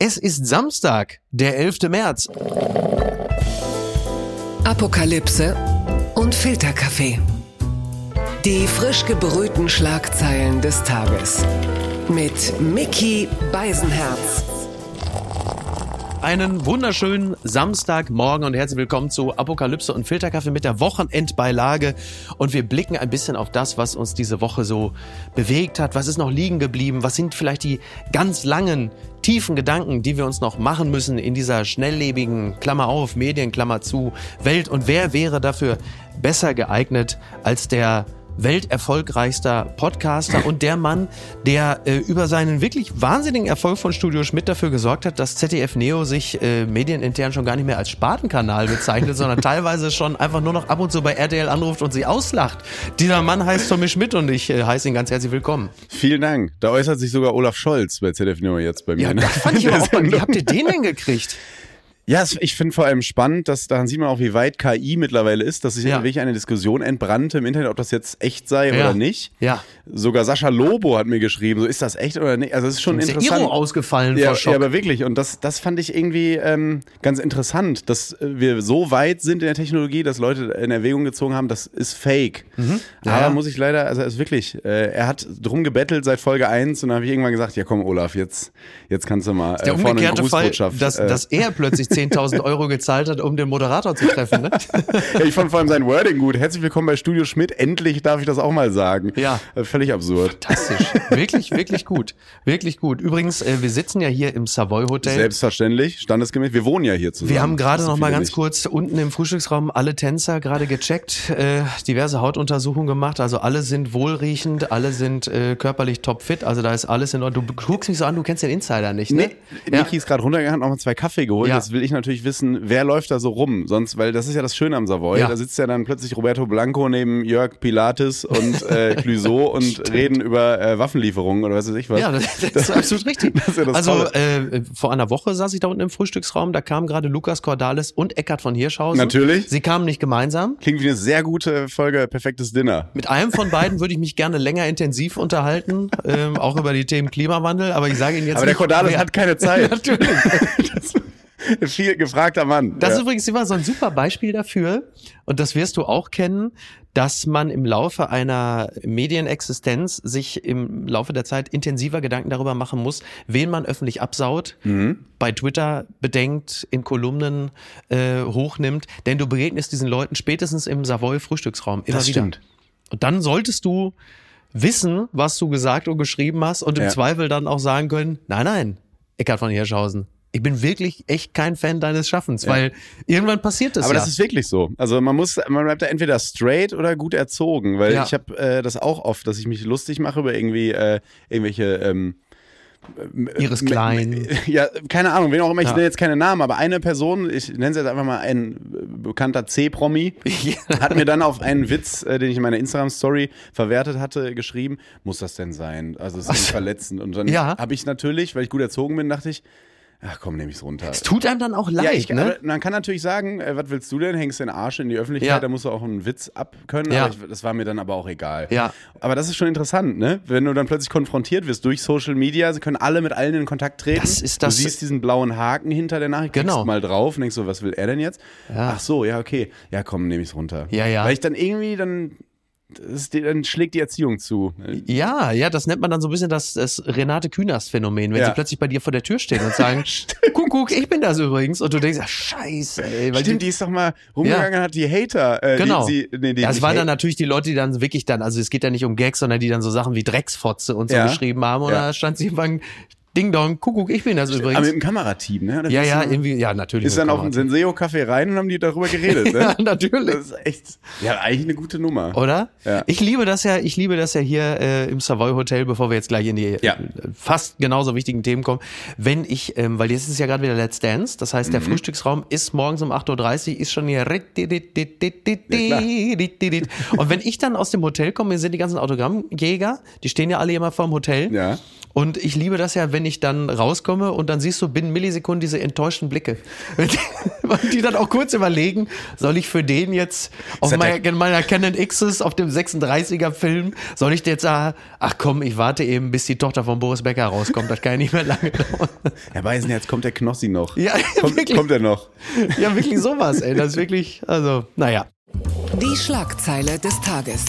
Es ist Samstag, der 11. März. Apokalypse und Filterkaffee. Die frisch gebrühten Schlagzeilen des Tages. Mit Mickey Beisenherz. Einen wunderschönen Samstagmorgen und herzlich willkommen zu Apokalypse und Filterkaffee mit der Wochenendbeilage. Und wir blicken ein bisschen auf das, was uns diese Woche so bewegt hat. Was ist noch liegen geblieben? Was sind vielleicht die ganz langen, tiefen Gedanken, die wir uns noch machen müssen in dieser schnelllebigen, Klammer auf, Medien, Klammer zu, Welt? Und wer wäre dafür besser geeignet als der welterfolgreichster Podcaster und der Mann, der äh, über seinen wirklich wahnsinnigen Erfolg von Studio Schmidt dafür gesorgt hat, dass ZDF Neo sich äh, medienintern schon gar nicht mehr als Spartenkanal bezeichnet, sondern teilweise schon einfach nur noch ab und zu bei RTL anruft und sie auslacht. Dieser Mann heißt Tommy Schmidt und ich äh, heiße ihn ganz herzlich willkommen. Vielen Dank. Da äußert sich sogar Olaf Scholz bei ZDF Neo jetzt bei mir. Ja, das fand ich aber auch mal. Wie habt ihr den denn gekriegt? Ja, ich finde vor allem spannend, dass daran sieht man auch, wie weit KI mittlerweile ist, dass sich Ja. wirklich eine Diskussion entbrannte im Internet, ob das jetzt echt sei Ja. oder nicht. Ja. Sogar Sascha Lobo hat mir geschrieben, so ist das echt oder nicht. Also es ist schon Ist der interessant. Iro ausgefallen ja, vor Schock. ja, aber wirklich. Und das, das fand ich irgendwie ähm, ganz interessant, dass wir so weit sind in der Technologie, dass Leute in Erwägung gezogen haben, das ist fake. Mhm. Ja, Aber muss ich leider, also es ist wirklich, äh, er hat drum gebettelt seit Folge 1 und dann habe ich irgendwann gesagt, ja komm Olaf, jetzt, jetzt kannst du mal der äh, vorne eine umgekehrte Fall, dass, äh, dass er plötzlich 10.000 Euro gezahlt hat, um den Moderator zu treffen. Ne? Ja, ich fand vor allem sein Wording gut. Herzlich willkommen bei Studio Schmidt. Endlich darf ich das auch mal sagen. Ja. Äh, Völlig absurd. Fantastisch. Wirklich, wirklich gut. Wirklich gut. Übrigens, äh, wir sitzen ja hier im Savoy Hotel. Selbstverständlich, standesgemäß. Wir wohnen ja hier zusammen. wir haben gerade noch mal ganz nicht. kurz unten im Frühstücksraum alle Tänzer gerade gecheckt, äh, diverse Hautuntersuchungen gemacht. Also alle sind wohlriechend, alle sind äh, körperlich topfit. Also da ist alles in Ordnung. Du guckst mich so an, du kennst den Insider nicht, ne? Nee, Niki ist gerade runtergegangen, noch mal zwei Kaffee geholt. Ja. Das will ich natürlich wissen, wer läuft da so rum? Sonst, weil das ist ja das Schöne am Savoy. Ja. Da sitzt ja dann plötzlich Roberto Blanco neben Jörg Pilates und äh, Clouseau und reden über äh, Waffenlieferungen oder was weiß ich was. Ja, das, das ist absolut richtig. Das ist ja das also äh, vor einer Woche saß ich da unten im Frühstücksraum, da kamen gerade Lukas Cordalis und Eckart von Hirschhausen. Natürlich. Sie kamen nicht gemeinsam. Klingt wie eine sehr gute Folge Perfektes Dinner. Mit einem von beiden würde ich mich gerne länger intensiv unterhalten, ähm, auch über die Themen Klimawandel, aber ich sage Ihnen jetzt Aber der nicht, Cordalis wer- hat keine Zeit. Natürlich. Viel gefragter Mann. Das ist ja. übrigens immer so ein super Beispiel dafür, und das wirst du auch kennen, dass man im Laufe einer Medienexistenz sich im Laufe der Zeit intensiver Gedanken darüber machen muss, wen man öffentlich absaut, Mhm. bei Twitter bedenkt, in Kolumnen äh, hochnimmt, denn du begegnest diesen Leuten spätestens im Savoy Frühstücksraum immer Das wieder. stimmt. Und dann solltest du wissen, was du gesagt und geschrieben hast und im Ja. Zweifel dann auch sagen können, nein, nein, Eckhard von Hirschhausen, ich bin wirklich echt kein Fan deines Schaffens, weil irgendwann passiert das Aber ja. das ist wirklich so. Also man muss, man bleibt da entweder straight oder gut erzogen, weil Ja. ich habe äh, das auch oft, dass ich mich lustig mache über irgendwie äh, irgendwelche ähm, Iris m- Klein. m- Ja, keine Ahnung, wen auch immer, ich Ja. nenne jetzt keine Namen, aber eine Person, ich nenne sie jetzt einfach mal ein äh, bekannter C-Promi, hat mir dann auf einen Witz, äh, den ich in meiner Instagram-Story verwertet hatte, geschrieben, muss das denn sein? Also es ist verletzend. Und dann Ja. habe ich natürlich, weil ich gut erzogen bin, dachte ich, ach komm, nehme ich's runter. Es tut einem dann auch leid, Ja, ich, ne? man kann natürlich sagen, äh, was willst du denn? Hängst den Arsch in die Öffentlichkeit, Ja. da musst du auch einen Witz abkönnen. Ja. Aber ich, das war mir dann aber auch egal. Ja. Aber das ist schon interessant, ne? Wenn du dann plötzlich konfrontiert wirst durch Social Media, sie können alle mit allen in Kontakt treten. Das ist das- Du siehst diesen blauen Haken hinter der Nachricht, Genau. mal drauf und denkst so, was will er denn jetzt? Ja. Ach so, ja, okay. Ja, komm, nehme ich's runter. Ja, ja. Weil ich dann irgendwie dann, das die- dann schlägt die Erziehung zu. Ja, ja, das nennt man dann so ein bisschen das, das Renate Künast-Phänomen, wenn Ja. sie plötzlich bei dir vor der Tür stehen und sagen, Kuckuck, ich bin das übrigens. Und du denkst, ach, scheiße, ey. Weil Stimmt, die ist doch mal rumgegangen und hat die Hater, äh, Genau. die, sie, nee, die, ja, nicht waren dann natürlich die Leute, die dann wirklich dann, also es geht ja nicht um Gags, sondern die dann so Sachen wie Drecksfotze und so Ja. geschrieben haben. Und Ja. da stand sie irgendwann, Ding Dong, Kuckuck, ich bin das aber übrigens. mit dem Kamerateam, ne? Oder Ja, ja, du- irgendwie, ja, natürlich. Ist dann auf ein Kamera. Senseo-Café rein und haben die darüber geredet, ne? Ja, natürlich. Das ist echt, ja, eigentlich eine gute Nummer. Oder? Ja. Ich liebe das ja, ich liebe das ja hier äh, im Savoy Hotel, bevor wir jetzt gleich in die Ja. äh, fast genauso wichtigen Themen kommen. Wenn ich, ähm, weil jetzt ist ja gerade wieder Let's Dance, das heißt, Mhm. der Frühstücksraum ist morgens um 8.30 Uhr, ist schon hier. klar. Und wenn ich dann aus dem Hotel komme, hier sind die ganzen Autogrammjäger, die stehen ja alle immer vorm Hotel. Ja. Und ich liebe das ja, wenn ich dann rauskomme und dann siehst du binnen Millisekunden diese enttäuschten Blicke. Und die dann auch kurz überlegen, soll ich für den jetzt auf meiner, meiner Canon Xs auf dem 36er Film, soll ich jetzt sagen, ach komm, ich warte eben, bis die Tochter von Boris Becker rauskommt. Das kann ja nicht mehr lange dauern. Herr Beisenherz, kommt der Knossi noch? Ja, kommt, wirklich. kommt er noch? Ja, wirklich sowas, ey. Das ist wirklich, also, naja. Die Schlagzeile des Tages.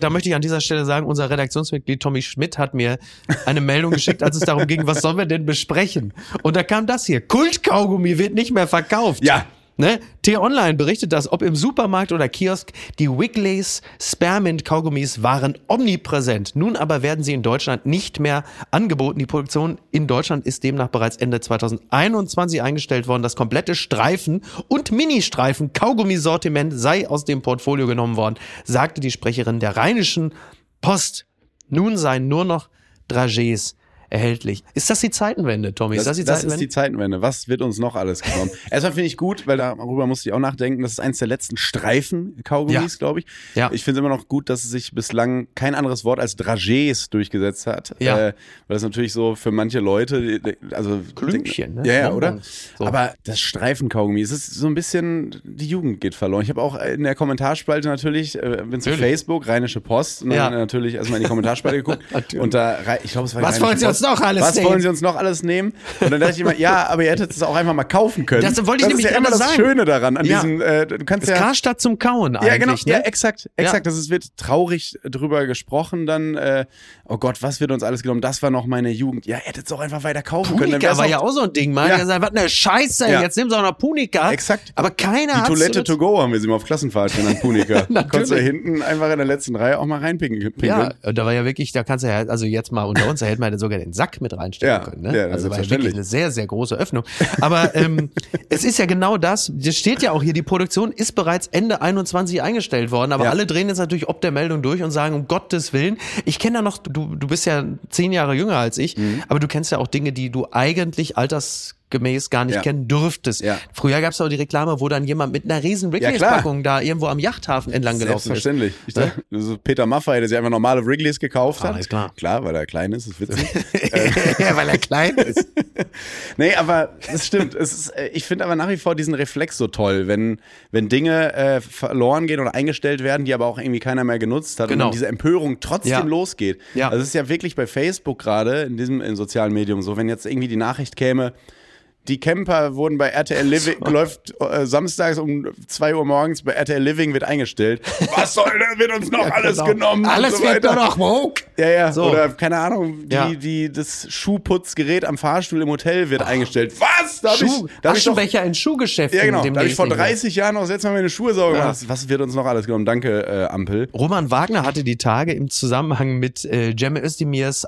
Da möchte ich an dieser Stelle sagen, unser Redaktionsmitglied Tommy Schmidt hat mir eine Meldung geschickt, als es darum ging, was sollen wir denn besprechen? Und da kam das hier. Kultkaugummi wird nicht mehr verkauft. Ja. Ne? T-Online berichtet das, ob im Supermarkt oder Kiosk, die Wiggles Spearmint Kaugummis waren omnipräsent. Nun aber werden sie in Deutschland nicht mehr angeboten. Die Produktion in Deutschland ist demnach bereits Ende 2021 eingestellt worden. Das komplette Streifen und Ministreifen Kaugummisortiment sei aus dem Portfolio genommen worden, sagte die Sprecherin der Rheinischen Post. Nun seien nur noch Dragés erhältlich. Ist das die Zeitenwende, Tommy? Das, ist das die das Zeitenwende? ist die Zeitenwende. Was wird uns noch alles genommen? Erstmal finde ich gut, weil darüber musste ich auch nachdenken. Das ist eins der letzten Streifen-Kaugummis, Ja. glaube ich. Ja. Ich finde es immer noch gut, dass es sich bislang kein anderes Wort als Dragés durchgesetzt hat. Ja. Äh, weil das natürlich so für manche Leute, also Klümpchen, ne? Ja, ja, oder? So. Aber das Streifen-Kaugummi, es ist so ein bisschen, die Jugend geht verloren. Ich habe auch in der Kommentarspalte natürlich, äh, bin zu. Facebook, Rheinische Post, und dann Ja. natürlich erstmal in die Kommentarspalte geguckt. Und da, ich glaube, es war Was uns noch alles Was nehmen? wollen Sie uns noch alles nehmen? Und dann dachte ich immer, ja, aber ihr hättet es auch einfach mal kaufen können. Das wollte ich das nämlich ist ja immer das sagen. Schöne daran, an Ja. diesem, äh, du kannst Das ja... Karstadt zum Kauen eigentlich, Ja, genau. ne? Ja, exakt, exakt. Ja. Das ist, wird traurig drüber gesprochen dann. Äh, oh Gott, was wird uns alles genommen? Das war noch meine Jugend. Ja, ihr hättet es auch einfach weiter kaufen können. dann Punika war auch- ja auch so ein Ding, man. Ja. Gesagt, was eine Scheiße, jetzt nimm doch noch Punika. Exakt. Aber keiner Die hat's Toilette to go haben wir sie mal auf Klassenfahrt genannt, Punika. Konntest du hinten einfach in der letzten Reihe auch mal reinpinkeln. Ja, und da war ja wirklich, da kannst du ja, also jetzt mal unter uns, da hätte man sogar den Sack mit reinstecken Ja, können. Ne? ja, also war ja wirklich eine sehr, sehr große Öffnung. Aber ähm, es ist ja genau das, das steht ja auch hier, die Produktion ist bereits Ende 21 eingestellt worden, aber Ja. alle drehen jetzt natürlich ob der Meldung durch und sagen, um Gottes Willen, ich kenne ja noch, du, du bist ja zehn Jahre jünger als ich, Mhm. aber du kennst ja auch Dinge, die du eigentlich altersgemäß gar nicht Ja. kennen dürftest. Ja. Früher gab es auch die Reklame, wo dann jemand mit einer riesen Ja, klar. Wrigley's-Packung da irgendwo am Yachthafen entlang gelaufen ist. Selbstverständlich. Ich dachte, so Peter Maffay, der sich einfach normale Wrigley's gekauft hat. Alles klar. Klar, weil er klein ist, ist witzig. ja, weil er klein ist. Nee, aber das stimmt. Es ist, äh, ich finde aber nach wie vor diesen Reflex so toll, wenn, wenn Dinge äh, verloren gehen oder eingestellt werden, die aber auch irgendwie keiner mehr genutzt hat Genau. und diese Empörung trotzdem Ja. losgeht. Ja. Also es ist ja wirklich bei Facebook gerade, in diesem in sozialen Medium so, wenn jetzt irgendwie die Nachricht käme, die Camper wurden bei RTL Living, läuft äh, samstags um 2 Uhr morgens bei RTL Living wird eingestellt. Was soll denn, wird uns noch alles Genau. genommen? Alles so wird nur noch woke. Ja, ja. So. Oder keine Ahnung, die, Ja. die, das Schuhputzgerät am Fahrstuhl im Hotel wird eingestellt. Was? Da hab ich, Schuh, da hab ich doch, Aschenbecher in Schuhgeschäften. ja, genau. Da habe ich vor nicht mehr. 30 Jahren noch, setz mal meine Schuhe sauber Ja. Was wird uns noch alles genommen? Danke, äh, Ampel. Roman Wagner hatte die Tage im Zusammenhang mit äh, Cem Özdemirs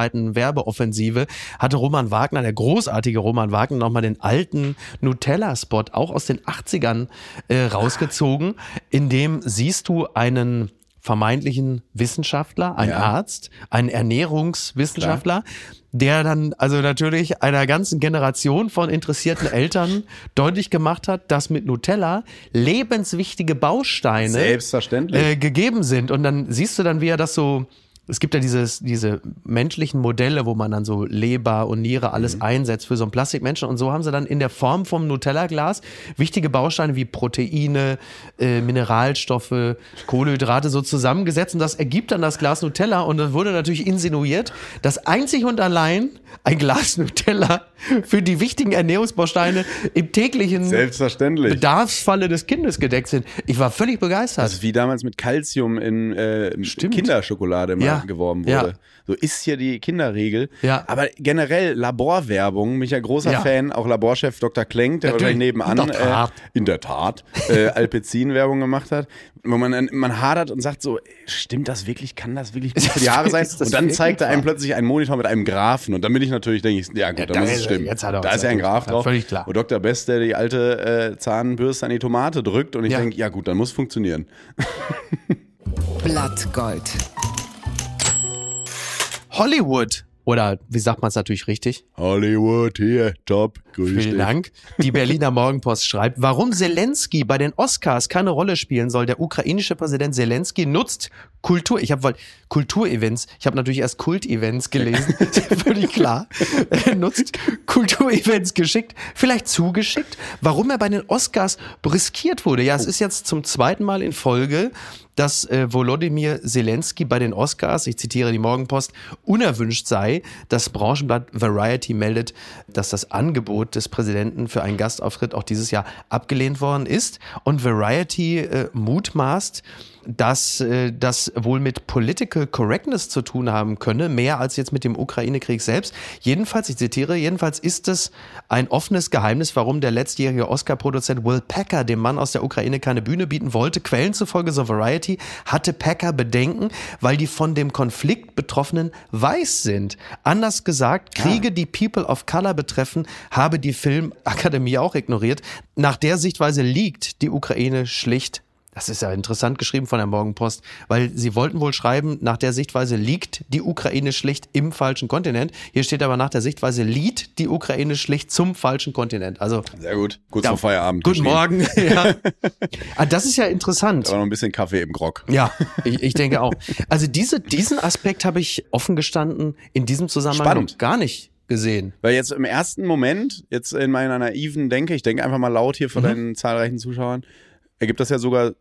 Anti-Süßigkeiten-Werbeoffensive, hatte Roman Wagner, der großartige Roman Wagner, nochmal den alten Nutella-Spot, auch aus den 80ern, äh, rausgezogen. In dem siehst du einen vermeintlichen Wissenschaftler, einen Ja. Arzt, einen Ernährungswissenschaftler, der dann also natürlich einer ganzen Generation von interessierten Eltern deutlich gemacht hat, dass mit Nutella lebenswichtige Bausteine Selbstverständlich. äh, gegeben sind. Und dann siehst du dann, wie er das so. Es gibt ja dieses, diese menschlichen Modelle, wo man dann so Leber und Niere alles Mhm. einsetzt für so einen Plastikmenschen. Und so haben sie dann in der Form vom Nutella-Glas wichtige Bausteine wie Proteine, äh, Mineralstoffe, Kohlenhydrate so zusammengesetzt. Und das ergibt dann das Glas Nutella. Und dann wurde natürlich insinuiert, dass einzig und allein ein Glas Nutella für die wichtigen Ernährungsbausteine im täglichen. Bedarfsfalle des Kindes gedeckt sind. Ich war völlig begeistert. Das ist wie damals mit Calcium in äh, Kinderschokolade mal Ja. Geworben wurde. Ja. So ist hier die Kinderregel. Ja. Aber generell Laborwerbung, bin ich ja großer Ja. Fan, auch Laborchef Dr. Klenk, der Natürlich. gleich nebenan In der Tat. Äh, in der Tat äh, Alpezin-Werbung gemacht hat, wo man man hadert und sagt so, stimmt das wirklich, kann das wirklich gut für die Haare sein? Und dann zeigt er einem plötzlich einen Monitor mit einem Graphen und dann bin ich natürlich, denke ich, ja gut, Ja, dann da muss es ist stimmen. jetzt hat er da ist ja ein Graph gut, drauf. völlig klar. Wo Dr. Best, der die alte äh, Zahnbürste an die Tomate drückt und ich Ja. denke, ja gut, dann muss funktionieren. Blattgold. Hollywood Oder wie sagt man es natürlich richtig? Hollywood hier, top. Grüß Vielen dich. Dank. Die Berliner Morgenpost schreibt, warum Zelensky bei den Oscars keine Rolle spielen soll. Der ukrainische Präsident Zelensky nutzt Kultur, ich habe Kulturevents, ich habe natürlich erst Kultevents gelesen, völlig klar, Er nutzt Kulturevents geschickt, vielleicht zugeschickt, warum er bei den Oscars riskiert wurde. Ja, es ist jetzt zum zweiten Mal in Folge, dass äh, Volodymyr Zelensky bei den Oscars, ich zitiere die Morgenpost, unerwünscht sei. Das Branchenblatt Variety meldet, dass das Angebot des Präsidenten für einen Gastauftritt auch dieses Jahr abgelehnt worden ist. Und Variety äh, mutmaßt, dass äh, das wohl mit Political Correctness zu tun haben könne, mehr als jetzt mit dem Ukraine-Krieg selbst. Jedenfalls, ich zitiere, jedenfalls ist es ein offenes Geheimnis, warum der letztjährige Oscar-Produzent Will Packer dem Mann aus der Ukraine keine Bühne bieten wollte. Quellen zufolge, so Variety, hatte Packer Bedenken, weil die von dem Konflikt Betroffenen weiß sind. Anders gesagt, Kriege, die People of Color betreffen, habe die Filmakademie auch ignoriert. Nach der Sichtweise liegt die Ukraine schlicht das ist ja interessant geschrieben von der Morgenpost, weil sie wollten wohl schreiben, nach der Sichtweise liegt die Ukraine schlicht im falschen Kontinent. Hier steht aber nach der Sichtweise liegt die Ukraine schlicht zum falschen Kontinent. Also Sehr gut. Kurz Ja, vor Feierabend. guten. Morgen. Ja. Ah, das ist ja interessant. Aber noch ein bisschen Kaffee im Grog. Ja, ich, ich denke auch. Also diese, diesen Aspekt habe ich offen gestanden in diesem Zusammenhang Spannend. gar nicht gesehen. Weil jetzt im ersten Moment, jetzt in meiner naiven Denke, ich denke einfach mal laut hier Mhm. vor deinen zahlreichen Zuschauern, ergibt das ja sogar,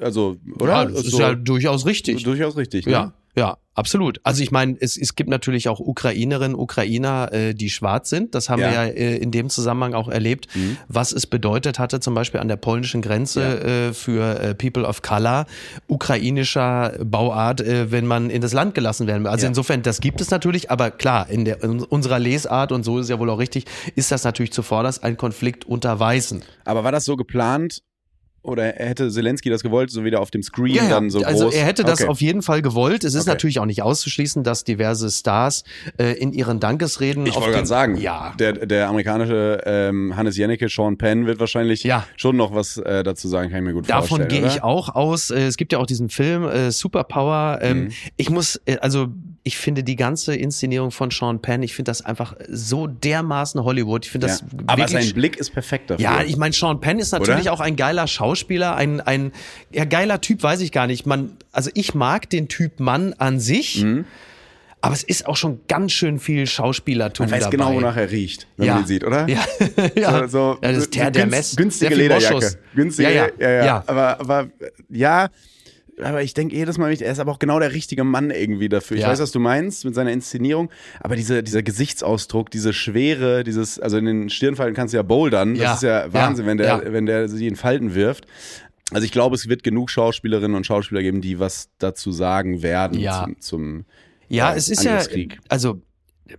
also, oder? Ja, das ist So- ja durchaus richtig. durchaus richtig. Ne? Ja, ja, absolut. Also ich meine, es, es gibt natürlich auch Ukrainerinnen, Ukrainer, äh, die schwarz sind. Das haben Ja. wir ja äh, in dem Zusammenhang auch erlebt, Mhm. was es bedeutet hatte, zum Beispiel an der polnischen Grenze äh, für äh, People of Color, ukrainischer Bauart, äh, wenn man in das Land gelassen werden will. Also Ja. insofern, das gibt es natürlich, aber klar, in, der, in unserer Lesart, und so ist es ja wohl auch richtig, ist das natürlich zuvorderst ein Konflikt unter Weißen. Aber war das so geplant? Oder hätte Zelensky das gewollt, so wieder auf dem Screen dann so also groß? er hätte das Okay. auf jeden Fall gewollt. Es ist Okay. natürlich auch nicht auszuschließen, dass diverse Stars äh, in ihren Dankesreden Ich wollte gerade sagen, ja, der, der amerikanische ähm, Hannes Jennecke, Sean Penn, wird wahrscheinlich Ja. schon noch was äh, dazu sagen, kann ich mir gut Davon vorstellen. gehe oder? ich auch aus. Äh, Es gibt ja auch diesen Film äh, Superpower. Ähm, Mhm. Ich muss, äh, also ich finde die ganze Inszenierung von Sean Penn, ich finde das einfach so dermaßen Hollywood. Ich finde das Ja. Aber wirklich sein Blick ist perfekt dafür. Ja, ich meine, Sean Penn ist natürlich Oder? auch ein geiler Schauspieler, ein, ein ja, geiler Typ, weiß ich gar nicht. Man, also ich mag den Typ Mann an sich, Mhm. aber es ist auch schon ganz schön viel Schauspielertum Man weiß dabei. genau, wonach er riecht, wenn ja. man ihn sieht, oder? Ja, ja. So, so, ja das ist der, der günst- Mess. Günstige Lederjacke. Günstige, ja, ja, ja, ja. ja. Aber, aber ja, aber ich denke jedes Mal, er ist aber auch genau der richtige Mann irgendwie dafür. Ich Ja. weiß, was du meinst mit seiner Inszenierung, aber diese, dieser Gesichtsausdruck, diese Schwere, dieses, also in den Stirnfalten kannst du ja bouldern. Ja. Das ist ja Wahnsinn, Ja. wenn der, wenn der sie in Falten wirft. Also ich glaube, es wird genug Schauspielerinnen und Schauspieler geben, die was dazu sagen werden Ja. zum, zum Ja, äh, es ist ja, also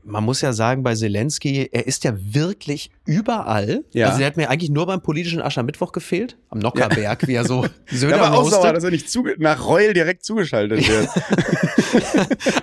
man muss ja sagen, bei Zelensky, er ist ja wirklich überall. Ja. Also der hat mir eigentlich nur beim politischen Aschermittwoch gefehlt, am Nockerberg, wie er so Söder war auch sauer, dass er nicht nach Reul direkt zugeschaltet wird.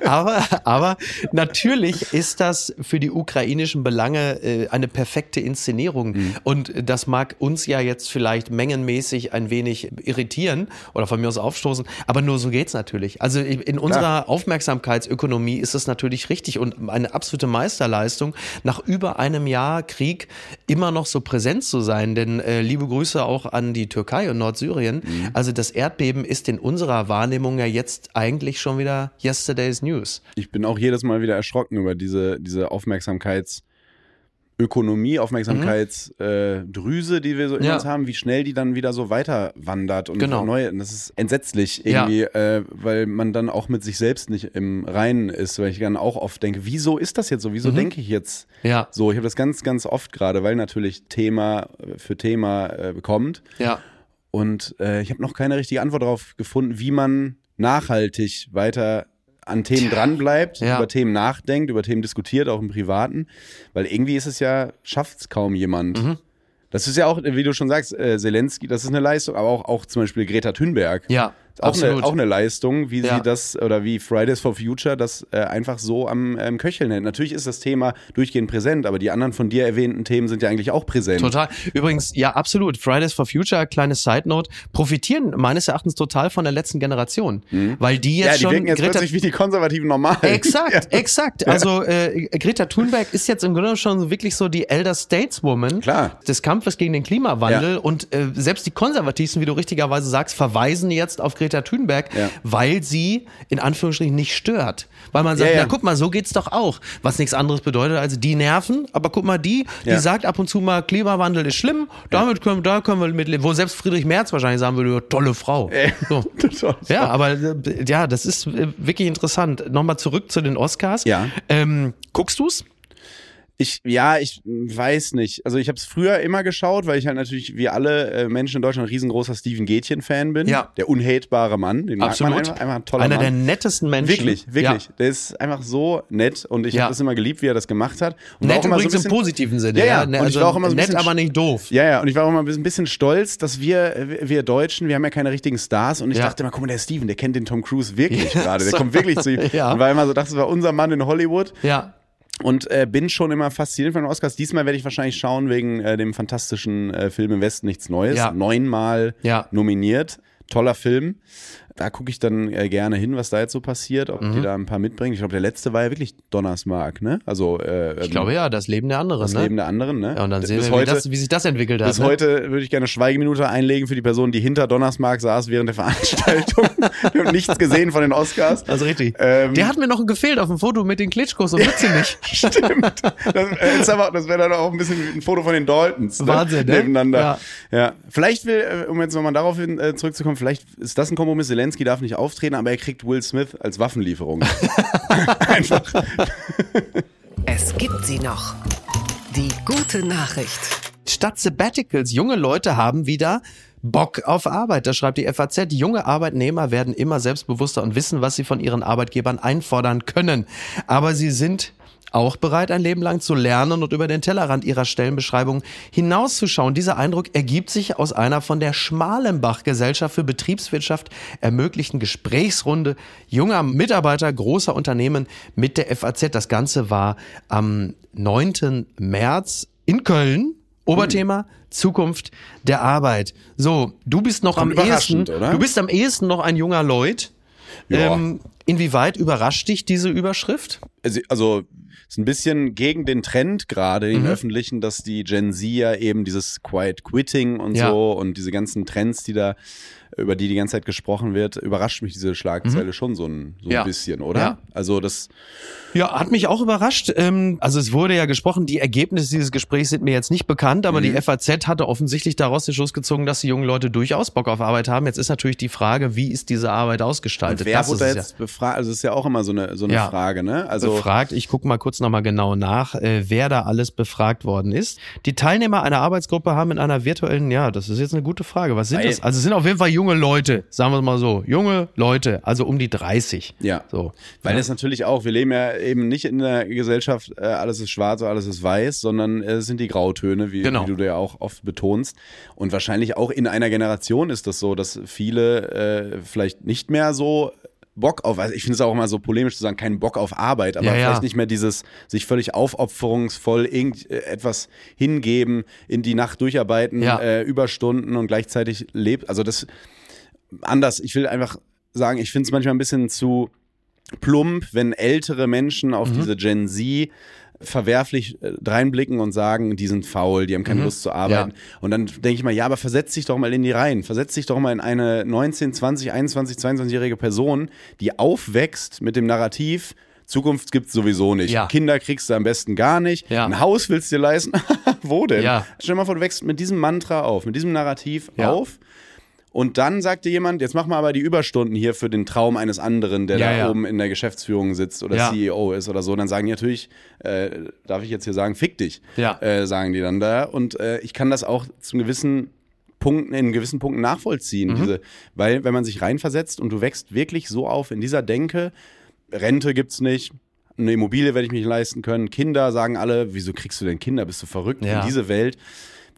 aber, aber natürlich ist das für die ukrainischen Belange äh, eine perfekte Inszenierung. Mhm. Und das mag uns ja jetzt vielleicht mengenmäßig ein wenig irritieren oder von mir aus aufstoßen, aber nur so geht's natürlich. Also in unserer Aufmerksamkeitsökonomie ist es natürlich richtig und eine absolute Meisterleistung, nach über einem Jahr Krieg immer noch so präsent zu sein. Denn äh, liebe Grüße auch an die Türkei und Nordsyrien. Mhm. Also das Erdbeben ist in unserer Wahrnehmung ja jetzt eigentlich schon wieder yesterday's news. ich bin auch jedes Mal wieder erschrocken über diese, diese Aufmerksamkeitsökonomie, Aufmerksamkeitsdrüse, die wir so in Ja. uns haben, wie schnell die dann wieder so weiter wandert und Genau. neu. Und das ist entsetzlich Ja. irgendwie, äh, weil man dann auch mit sich selbst nicht im Reinen ist, weil ich dann auch oft denke, wieso ist das jetzt so? Wieso denke ich jetzt Ja. so? Ich habe das ganz, ganz oft gerade, weil natürlich Thema für Thema äh, kommt. Ja. Und äh, ich habe noch keine richtige Antwort darauf gefunden, wie man nachhaltig weiter an Themen dranbleibt, Ja. über Themen nachdenkt, über Themen diskutiert, auch im Privaten. Weil irgendwie ist es ja, schafft es kaum jemand. Mhm. Das ist ja auch, wie du schon sagst, äh, Zelensky, das ist eine Leistung, aber auch, auch zum Beispiel Greta Thunberg. Ja. Auch eine, auch eine Leistung, wie Ja. sie das oder wie Fridays for Future das äh, einfach so am ähm, Köcheln hält. Natürlich ist das Thema durchgehend präsent, aber die anderen von dir erwähnten Themen sind ja eigentlich auch präsent. Total. Übrigens, ja, absolut. Fridays for Future, kleine Side Note, profitieren meines Erachtens total von der letzten Generation. Weil die jetzt Mhm. Ja, die schon wirken jetzt Greta plötzlich wie die konservativen Normalen. Exakt, exakt. Also äh, Greta Thunberg ist jetzt im Grunde schon wirklich so die Elder Stateswoman Klar. des Kampfes gegen den Klimawandel Ja. und äh, selbst die Konservativsten, wie du richtigerweise sagst, verweisen jetzt auf Greta Thunberg, Ja. weil sie in Anführungsstrichen nicht stört. Weil man sagt, Ja, ja. na guck mal, so geht's doch auch. Was nichts anderes bedeutet als die nerven, aber guck mal, die, die sagt ab und zu mal, Klimawandel ist schlimm, damit können, da können wir mitleben. Wo selbst Friedrich Merz wahrscheinlich sagen würde, tolle Frau. So. Total. Ja, aber äh, ja, das ist äh, wirklich interessant. Nochmal zurück zu den Oscars. Ja. Ähm, guckst du's? Ich, ja, ich weiß nicht. Also ich habe es früher immer geschaut, weil ich halt natürlich wie alle äh, Menschen in Deutschland ein riesengroßer Steven Gätchen-Fan bin. Ja. Der unhaterbare Mann. Den mag man einfach. Einfach ein toller Einer Mann. der nettesten Menschen. Wirklich, wirklich. Ja. Der ist einfach so nett und ich Ja. habe das immer geliebt, wie er das gemacht hat. Und Nett übrigens so bisschen, im positiven Sinne. Ja, ja. Und ich Also war auch immer so ein nett, bisschen aber nicht doof. Ja, ja, und ich war auch immer ein bisschen stolz, dass wir, wir Deutschen, wir haben ja keine richtigen Stars und ich Ja. dachte immer, guck mal, der Steven, der kennt den Tom Cruise wirklich gerade, der kommt wirklich zu ihm. Ja. Und war immer so, dachte, das war unser Mann in Hollywood Ja. Und äh, bin schon immer fasziniert von den Oscars. Diesmal werde ich wahrscheinlich schauen wegen äh, dem fantastischen äh, Film im Westen nichts Neues. Ja. Neunmal Ja. nominiert. Toller Film. Da gucke ich dann äh, gerne hin, was da jetzt so passiert, ob Mhm. die da ein paar mitbringen. Ich glaube, der letzte war ja wirklich Donnersmark, ne? Also äh, Ich glaube ja, das Leben der anderen. das ne? Leben der anderen, ne? ja, und dann sehen bis wir, wie, heute, das, wie sich das entwickelt hat. bis ne? heute würde ich gerne eine Schweigeminute einlegen für die Person, die hinter Donnersmark saß während der Veranstaltung. Wir haben nichts gesehen von den Oscars. Also richtig. Ähm, der hat mir noch gefehlt auf dem Foto mit den Klitschkos und Mütze Stimmt. Das, äh, aber- das wäre dann auch ein bisschen ein Foto von den Daltons. Ne? Wahnsinn, ne? Nebeneinander. Ja. Vielleicht will, äh, um jetzt nochmal darauf hin, äh, zurückzukommen, vielleicht ist das ein Kompromiss. Zelensky darf nicht auftreten, aber er kriegt Will Smith als Waffenlieferung. Einfach. Es gibt sie noch. Die gute Nachricht. Statt Sabbaticals, junge Leute haben wieder Bock auf Arbeit. Das schreibt die FAZ. Junge Arbeitnehmer werden immer selbstbewusster und wissen, was sie von ihren Arbeitgebern einfordern können. Aber sie sind auch bereit, ein Leben lang zu lernen und über den Tellerrand ihrer Stellenbeschreibung hinauszuschauen. Dieser Eindruck ergibt sich aus einer von der Schmalenbach-Gesellschaft für Betriebswirtschaft ermöglichten Gesprächsrunde junger Mitarbeiter großer Unternehmen mit der FAZ. Das Ganze war am 9. März in Köln. Oberthema Zukunft der Arbeit. So, du bist noch am ehesten, oder? du bist am ehesten noch ein junger Leut. Ja. Ähm, inwieweit überrascht dich diese Überschrift? Also, also ist ein bisschen gegen den Trend gerade Mhm. im Öffentlichen, dass die Gen Z ja eben dieses Quiet Quitting und Ja. so und diese ganzen Trends, die da über die die ganze Zeit gesprochen wird, überrascht mich diese Schlagzeile schon so ein, so ein Mhm. Ja. bisschen, oder? Ja. Also das Ja, hat mich auch überrascht. Ähm, also es wurde ja gesprochen, die Ergebnisse dieses Gesprächs sind mir jetzt nicht bekannt, aber Mhm. die FAZ hatte offensichtlich daraus den Schluss gezogen, dass die jungen Leute durchaus Bock auf Arbeit haben. Jetzt ist natürlich die Frage, wie ist diese Arbeit ausgestaltet? wer das wurde es jetzt befragt? Also das ist ja auch immer so eine so eine Ja. Frage, ne? ja Also befragt. Ich gucke mal kurz nochmal genau nach, äh, wer da alles befragt worden ist. Die Teilnehmer einer Arbeitsgruppe haben in einer virtuellen, ja, das ist jetzt eine gute Frage. Was sind Weil- das? Also es sind auf jeden Fall junge Leute, sagen wir es mal so. Junge Leute, also um die 30. ja. So. Weil das natürlich auch, wir leben ja eben nicht in der Gesellschaft, äh, alles ist schwarz oder alles ist weiß, sondern äh, es sind die Grautöne, wie, Genau. wie du ja auch oft betonst. Und wahrscheinlich auch in einer Generation ist das so, dass viele äh, vielleicht nicht mehr so Bock auf, also ich finde es auch immer so polemisch zu sagen, keinen Bock auf Arbeit, aber Ja, ja. vielleicht nicht mehr dieses sich völlig aufopferungsvoll irgendetwas hingeben, in die Nacht durcharbeiten, Ja. äh, Überstunden und gleichzeitig lebt. Also das anders, ich will einfach sagen, ich finde es manchmal ein bisschen zu plump, wenn ältere Menschen auf diese Gen Z verwerflich äh, reinblicken und sagen, die sind faul, die haben keine Lust zu arbeiten. Und dann denke ich mal, ja, aber versetz dich doch mal in die Reihen. Versetz dich doch mal in eine 19, 20, 21, 22-jährige Person, die aufwächst mit dem Narrativ, Zukunft gibt's sowieso nicht. Ja. Kinder kriegst du am besten gar nicht. Ja. Ein Haus willst du dir leisten. Wo denn? Ja. Stell dir mal vor, du wächst mit diesem Mantra auf, mit diesem Narrativ Ja. auf. Und dann sagte jemand, jetzt mach mal aber die Überstunden hier für den Traum eines anderen, der Ja, da ja. oben in der Geschäftsführung sitzt oder Ja. CEO ist oder so. Dann sagen die natürlich, äh, darf ich jetzt hier sagen, fick dich, Ja. äh, sagen die dann da. Und äh, ich kann das auch zum gewissen Punkten, in gewissen Punkten nachvollziehen. Mhm. Diese, weil wenn man sich reinversetzt und du wächst wirklich so auf in dieser Denke, Rente gibt's nicht, eine Immobilie werde ich mich leisten können, Kinder sagen alle, wieso kriegst du denn Kinder, bist du verrückt in diese Welt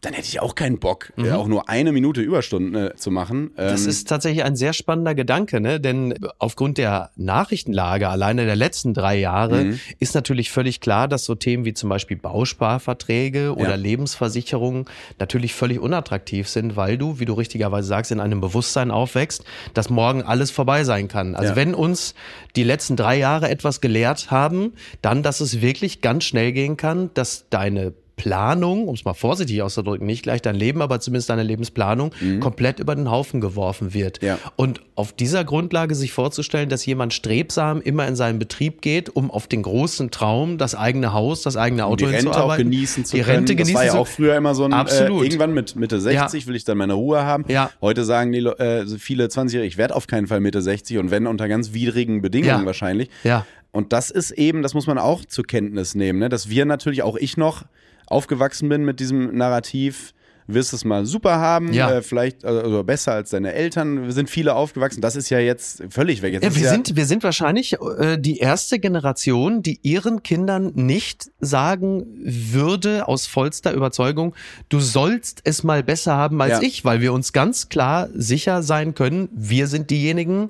dann hätte ich auch keinen Bock, mhm. auch nur eine Minute Überstunden äh, zu machen. Das ähm, ist tatsächlich ein sehr spannender Gedanke, ne? denn aufgrund der Nachrichtenlage alleine der letzten drei Jahre mhm. ist natürlich völlig klar, dass so Themen wie zum Beispiel Bausparverträge oder ja. Lebensversicherungen natürlich völlig unattraktiv sind, weil du, wie du richtigerweise sagst, in einem Bewusstsein aufwächst, dass morgen alles vorbei sein kann. Also ja. wenn uns die letzten drei Jahre etwas gelehrt haben, dann, dass es wirklich ganz schnell gehen kann, dass deine Planung, um es mal vorsichtig auszudrücken, nicht gleich dein Leben, aber zumindest deine Lebensplanung mhm. komplett über den Haufen geworfen wird. Ja. Und auf dieser Grundlage sich vorzustellen, dass jemand strebsam immer in seinen Betrieb geht, um auf den großen Traum, das eigene Haus, das eigene Auto um die Rente auch genießen zu die können. Rente genießen das war ja auch früher immer so ein, Absolut. Äh, irgendwann mit Mitte 60 ja. will ich dann meine Ruhe haben. Ja. Heute sagen die äh, viele 20-Jährige, ich werde auf keinen Fall Mitte 60 und wenn unter ganz widrigen Bedingungen ja. wahrscheinlich. Ja. Und das ist eben, das muss man auch zur Kenntnis nehmen, ne? dass wir natürlich, auch ich noch, aufgewachsen bin mit diesem Narrativ, wirst es mal super haben, ja. äh, vielleicht also besser als deine Eltern. Wir sind viele aufgewachsen. Das ist ja jetzt völlig weg. Jetzt ja, wir, ja sind, wir sind wahrscheinlich äh, die erste Generation, die ihren Kindern nicht sagen würde, aus vollster Überzeugung, du sollst es mal besser haben als ich, weil wir uns ganz klar sicher sein können, wir sind diejenigen,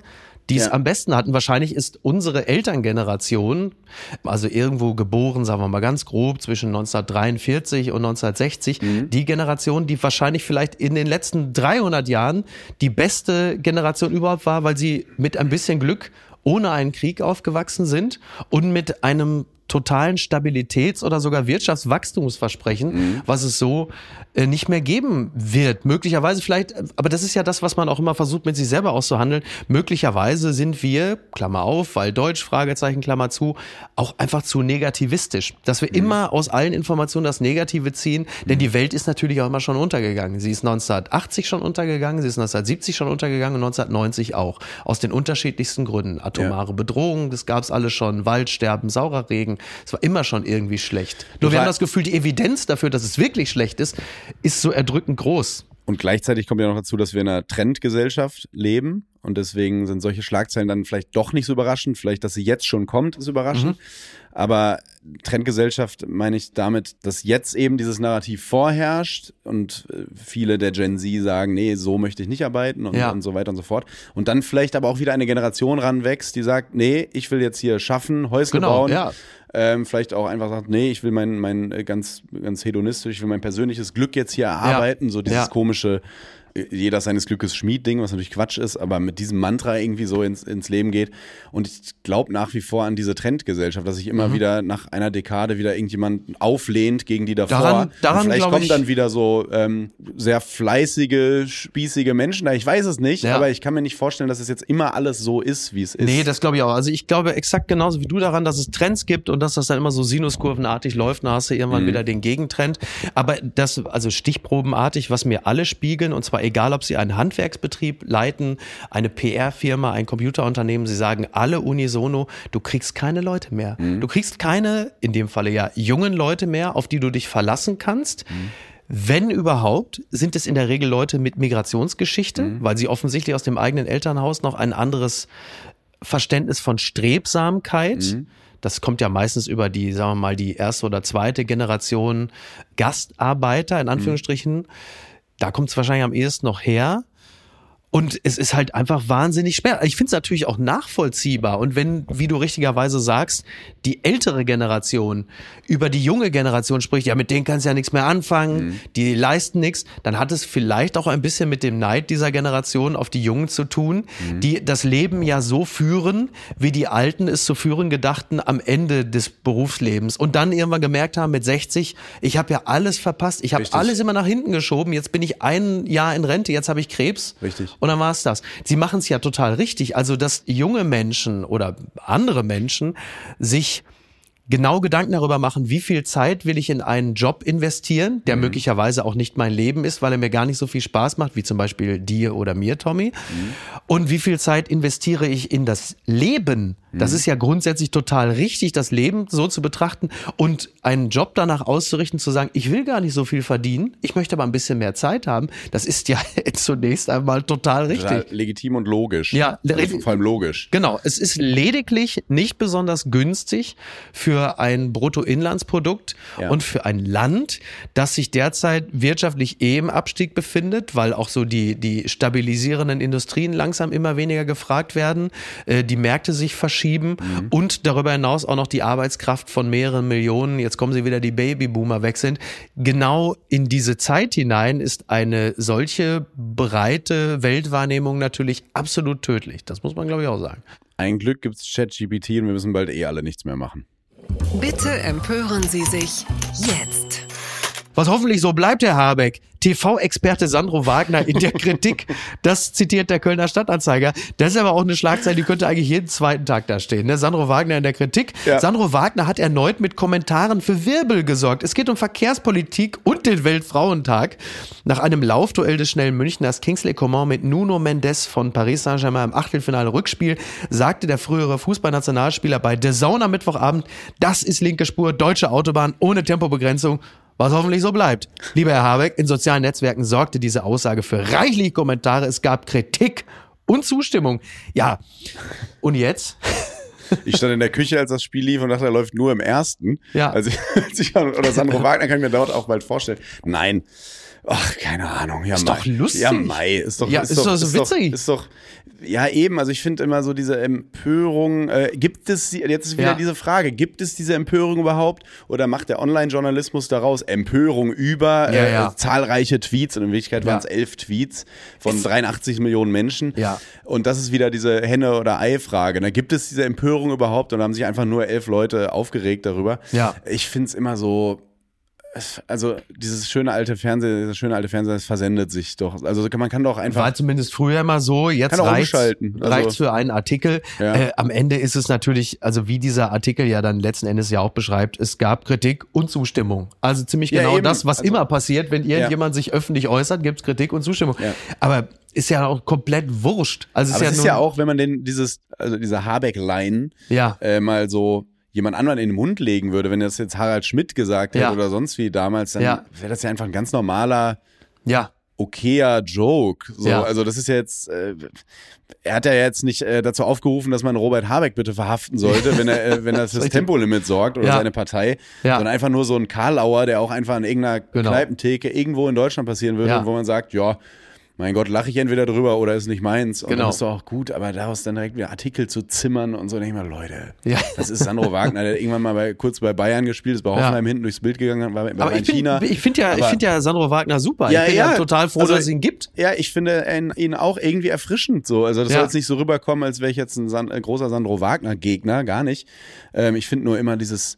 die es ja. am besten hatten. Wahrscheinlich ist unsere Elterngeneration, also irgendwo geboren, sagen wir mal ganz grob, zwischen 1943 und 1960, mhm. die Generation, die wahrscheinlich vielleicht in den letzten 300 Jahren die beste Generation überhaupt war, weil sie mit ein bisschen Glück ohne einen Krieg aufgewachsen sind und mit einem totalen Stabilitäts- oder sogar Wirtschaftswachstumsversprechen, mhm. was es so äh, nicht mehr geben wird. Möglicherweise vielleicht, aber das ist ja das, was man auch immer versucht, mit sich selber auszuhandeln. Möglicherweise sind wir, Klammer auf, weil Deutsch, Fragezeichen, Klammer zu, auch einfach zu negativistisch. Dass wir mhm. immer aus allen Informationen das Negative ziehen, denn mhm. die Welt ist natürlich auch immer schon untergegangen. Sie ist 1980 schon untergegangen, sie ist 1970 schon untergegangen und 1990 auch. Aus den unterschiedlichsten Gründen. Atomare ja. Bedrohung, das gab es alles schon, Waldsterben, saurer Regen, es war immer schon irgendwie schlecht. Nur wir haben das Gefühl, die Evidenz dafür, dass es wirklich schlecht ist, ist so erdrückend groß. Und gleichzeitig kommt ja noch dazu, dass wir in einer Trendgesellschaft leben. Und deswegen sind solche Schlagzeilen dann vielleicht doch nicht so überraschend. Vielleicht, dass sie jetzt schon kommt, ist überraschend. Mhm. Aber Trendgesellschaft meine ich damit, dass jetzt eben dieses Narrativ vorherrscht und äh, viele der Gen Z sagen, nee, so möchte ich nicht arbeiten und, ja. und so weiter und so fort. Und dann vielleicht aber auch wieder eine Generation ranwächst, die sagt, nee, ich will jetzt hier schaffen, Häusle genau, bauen. Ja. Ähm, vielleicht auch einfach sagt, nee, ich will mein, mein äh, ganz, ganz hedonistisch, ich will mein persönliches Glück jetzt hier erarbeiten, ja. so dieses komische jeder seines Glückes Schmied-Ding, was natürlich Quatsch ist, aber mit diesem Mantra irgendwie so ins, ins Leben geht. Und ich glaube nach wie vor an diese Trendgesellschaft, dass sich immer mhm. wieder nach einer Dekade wieder irgendjemand auflehnt gegen die davor. Daran, daran vielleicht kommen dann wieder so ähm, sehr fleißige, spießige Menschen da. Ich weiß es nicht, ja. aber ich kann mir nicht vorstellen, dass es jetzt immer alles so ist, wie es ist. Nee, das glaube ich auch. Also ich glaube exakt genauso wie du daran, dass es Trends gibt und dass das dann immer so sinuskurvenartig läuft. Dann hast du irgendwann mhm. wieder den Gegentrend. Aber das, also stichprobenartig, was mir alle spiegeln, und zwar egal ob Sie einen Handwerksbetrieb leiten, eine PR-Firma, ein Computerunternehmen, Sie sagen alle unisono, du kriegst keine Leute mehr. Mhm. Du kriegst keine, in dem Falle ja, jungen Leute mehr, auf die du dich verlassen kannst. Mhm. Wenn überhaupt, sind es in der Regel Leute mit Migrationsgeschichte, mhm. weil sie offensichtlich aus dem eigenen Elternhaus noch ein anderes Verständnis von Strebsamkeit. Mhm. Das kommt ja meistens über die, sagen wir mal, die erste oder zweite Generation Gastarbeiter, in mhm. Anführungsstrichen. Mhm da kommt es wahrscheinlich am ehesten noch her. Und es ist halt einfach wahnsinnig schwer. Ich finde es natürlich auch nachvollziehbar. Und wenn, wie du richtigerweise sagst, die ältere Generation über die junge Generation spricht, ja, mit denen kannst du ja nichts mehr anfangen, mhm. die leisten nichts, dann hat es vielleicht auch ein bisschen mit dem Neid dieser Generation auf die Jungen zu tun, mhm. die das Leben ja so führen, wie die Alten es zu führen gedachten am Ende des Berufslebens. Und dann irgendwann gemerkt haben mit 60, ich habe ja alles verpasst, ich habe alles immer nach hinten geschoben, jetzt bin ich ein Jahr in Rente, jetzt habe ich Krebs. Richtig und dann war es das. Sie machen es ja total richtig. Also, dass junge Menschen oder andere Menschen sich genau Gedanken darüber machen, wie viel Zeit will ich in einen Job investieren, der mhm. möglicherweise auch nicht mein Leben ist, weil er mir gar nicht so viel Spaß macht, wie zum Beispiel dir oder mir, Tommy. Mhm. Und wie viel Zeit investiere ich in das Leben Das Mhm. ist ja grundsätzlich total richtig, das Leben so zu betrachten und einen Job danach auszurichten, zu sagen, ich will gar nicht so viel verdienen, ich möchte aber ein bisschen mehr Zeit haben. Das ist ja zunächst einmal total richtig. Total legitim und logisch. Ja, also vor allem logisch. Genau, es ist lediglich nicht besonders günstig für ein Bruttoinlandsprodukt Ja. und für ein Land, das sich derzeit wirtschaftlich eh im Abstieg befindet, weil auch so die, die stabilisierenden Industrien langsam immer weniger gefragt werden, äh, die Märkte sich verschieben und darüber hinaus auch noch die Arbeitskraft von mehreren Millionen, jetzt kommen sie wieder die Babyboomer weg sind. Genau in diese Zeit hinein ist eine solche breite Weltwahrnehmung natürlich absolut tödlich. Das muss man, glaube ich, auch sagen. Ein Glück gibt's ChatGPT und wir müssen bald eh alle nichts mehr machen. Bitte empören Sie sich jetzt. Was hoffentlich so bleibt, Herr Habeck. TV-Experte Sandro Wagner in der Kritik. Das zitiert der Kölner Stadtanzeiger. Das ist aber auch eine Schlagzeile, die könnte eigentlich jeden zweiten Tag da stehen. Ne? Sandro Wagner in der Kritik. Ja. Sandro Wagner hat erneut mit Kommentaren für Wirbel gesorgt. Es geht um Verkehrspolitik und den Weltfrauentag. Nach einem Laufduell des schnellen Münchners Kingsley Coman mit Nuno Mendes von Paris Saint-Germain im Achtelfinale Rückspiel sagte der frühere Fußballnationalspieler bei The Zone am Mittwochabend, das ist linke Spur, deutsche Autobahn ohne Tempobegrenzung. Was hoffentlich so bleibt. Lieber Herr Habeck, in sozialen Netzwerken sorgte diese Aussage für reichlich Kommentare. Es gab Kritik und Zustimmung. Ja, und jetzt? Ich stand in der Küche, als das Spiel lief und dachte, er läuft nur im ersten. Ja. Also, als ich, oder Sandro Wagner kann ich mir dort auch bald vorstellen. Nein. Ach, keine Ahnung. Ja, Ist Mai. doch lustig. Ja, Mai. Ist doch, Ja, ist doch so witzig. Ist doch, ja, eben. Also, ich finde immer so diese Empörung. Äh, gibt es, jetzt ist wieder Ja. diese Frage, gibt es diese Empörung überhaupt? Oder macht der Online-Journalismus daraus Empörung über Ja, äh, ja. zahlreiche Tweets? Und in Wirklichkeit waren es elf Tweets von 83 Millionen Menschen. Ja. Und das ist wieder diese Henne- oder Ei-Frage. Ne? Gibt es diese Empörung überhaupt? Und haben sich einfach nur elf Leute aufgeregt darüber. Ja. Ich finde es immer so. Es- Also dieses schöne alte Fernsehen, dieses schöne alte Fernsehen, das versendet sich doch. Also man kann doch einfach. War zumindest früher immer so. Jetzt umschalten. Also- reicht's für einen Artikel. Ja. Äh, am Ende ist es natürlich, also wie dieser Artikel ja dann letzten Endes ja auch beschreibt, es gab Kritik und Zustimmung. Also ziemlich Ja, genau eben. das, was Also- immer passiert, wenn irgendjemand sich öffentlich äußert, gibt's Kritik und Zustimmung. Ja. Aber ist ja auch komplett wurscht. Also aber ist es ja ist nur, ja auch, wenn man den dieses, also diese Habeck-Line Ja. äh, mal so jemand anderen in den Mund legen würde, wenn das jetzt Harald Schmidt gesagt hätte Ja. oder sonst wie damals, dann Ja. wäre das ja einfach ein ganz normaler ja. okayer Joke. So, Ja. Also das ist jetzt, äh, er hat ja jetzt nicht äh, dazu aufgerufen, dass man Robert Habeck bitte verhaften sollte, wenn er, äh, wenn er fürs Richtig. Tempolimit sorgt oder seine Partei, sondern einfach nur so ein Karlauer, der auch einfach an irgendeiner Genau. Kneipentheke irgendwo in Deutschland passieren würde, wo man sagt, ja, mein Gott, lache ich entweder drüber oder ist nicht meins. Und Genau. dann ist doch auch gut, aber daraus dann direkt wieder Artikel zu zimmern und so, denke ich mal, Leute, Ja. das ist Sandro Wagner, der irgendwann mal bei, kurz bei Bayern gespielt, ist bei Hoffenheim hinten durchs Bild gegangen, war bei Aber ich, China. bin, ich finde ja, ich Aber- finde ja Sandro Wagner super. Ja, ich bin ja, ja. total froh, Also- dass es ihn gibt. Ja, ich finde ihn, ihn auch irgendwie erfrischend so. Also das Ja. soll jetzt nicht so rüberkommen, als wäre ich jetzt ein, San äh, großer Sandro Wagner-Gegner, gar nicht. Ähm, ich finde nur immer dieses,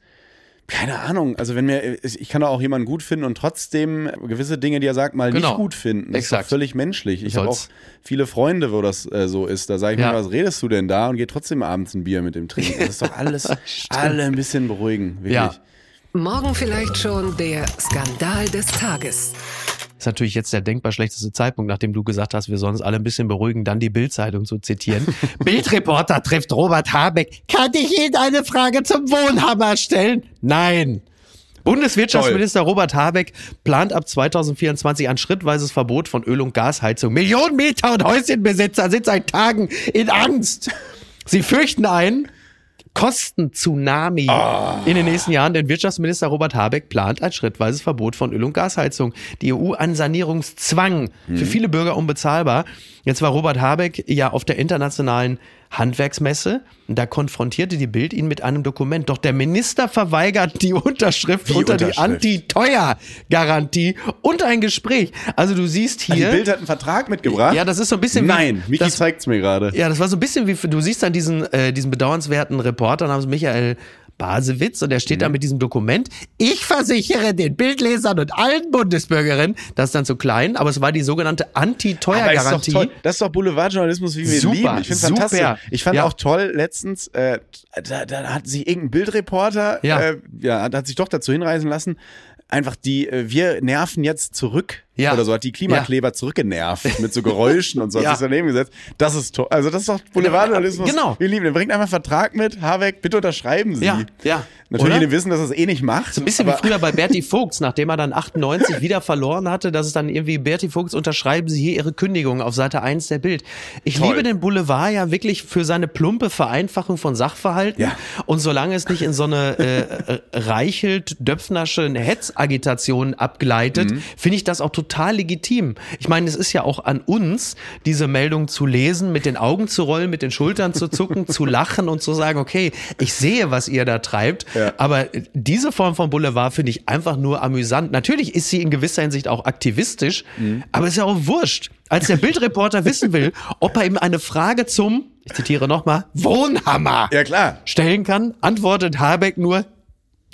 keine Ahnung, also wenn mir, ich kann doch auch jemanden gut finden und trotzdem gewisse Dinge, die er sagt, mal Genau. nicht gut finden. Das ist Exakt. doch völlig menschlich. Ich habe auch viele Freunde, wo das äh, so ist. Da sage ich Ja. mir, was redest du denn da? Und gehe trotzdem abends ein Bier mit dem trinken. Das ist doch alles, alle ein bisschen beruhigen, wirklich. Ja. Morgen vielleicht schon der Skandal des Tages. Ist natürlich jetzt der denkbar schlechteste Zeitpunkt, nachdem du gesagt hast, wir sollen uns alle ein bisschen beruhigen, dann die Bildzeitung zu zitieren. Bildreporter trifft Robert Habeck. Kann ich Ihnen eine Frage zum Wohnhammer stellen? Nein. Bundeswirtschaftsminister Robert Habeck plant ab 2024 ein schrittweises Verbot von Öl- und Gasheizung. Millionen Mieter und Häuschenbesitzer sind seit Tagen in Angst. Sie fürchten einen Kosten-Tsunami in den nächsten Jahren, denn Wirtschaftsminister Robert Habeck plant ein schrittweises Verbot von Öl- und Gasheizung. Die EU einen Sanierungszwang, für viele Bürger unbezahlbar. Jetzt war Robert Habeck ja auf der internationalen Handwerksmesse. Da konfrontierte die Bild ihn mit einem Dokument. Doch der Minister verweigert die Unterschrift Die unter Unterschrift. die Anti-Teuer-Garantie und ein Gespräch. Also du siehst Die hier. Bild hat einen Vertrag mitgebracht. ja, das ist so ein bisschen Nein, wie. Miki zeigt's mir gerade. ja, das war so ein bisschen wie, du siehst dann diesen, äh, diesen bedauernswerten Reporter namens Michael Basewitz und der steht Mhm. da mit diesem Dokument. Ich versichere den Bildlesern und allen Bundesbürgerinnen, das ist dann zu klein, aber es war die sogenannte Anti-Teuer-Garantie. Das ist doch Boulevardjournalismus, wie wir Super, ihn lieben. Ich finde fantastisch. Ich fand Ja. auch toll letztens, äh, da, da hat sich irgendein Bildreporter, Ja. äh, ja, hat, sich doch dazu hinreißen lassen, einfach die, äh, wir nerven jetzt zurück Ja. oder so, hat die Klimakleber zurückgenervt mit so Geräuschen und so, hat Ja. sich daneben gesetzt. Das ist toll. Also das ist doch Boulevardjournalismus. Genau. Wir lieben, den. bringt einfach einen Vertrag mit, Habeck, bitte unterschreiben Sie. Ja, ja. Natürlich, Oder? wir wissen, dass er es eh nicht macht. So ein bisschen wie früher bei Berti Vogts, nachdem er dann 98 wieder verloren hatte, dass es dann irgendwie Berti Vogts unterschreiben Sie hier Ihre Kündigung auf Seite 1 der Bild. Ich Toll. liebe den Boulevard ja wirklich für seine plumpe Vereinfachung von Sachverhalten. Ja. Und solange es nicht in so eine äh, äh, reichelt Döpfnersche Hetzagitation abgleitet, Mhm. finde ich das auch total legitim. Ich meine, es ist ja auch an uns, diese Meldung zu lesen, mit den Augen zu rollen, mit den Schultern zu zucken, zu lachen und zu sagen, okay, ich sehe, was ihr da treibt. Ja. Aber diese Form von Boulevard finde ich einfach nur amüsant. Natürlich ist sie in gewisser Hinsicht auch aktivistisch, Mhm. aber ist ja auch wurscht. Als der Bildreporter wissen will, ob er ihm eine Frage zum, ich zitiere nochmal, Wohnhammer Ja, klar. stellen kann, antwortet Habeck nur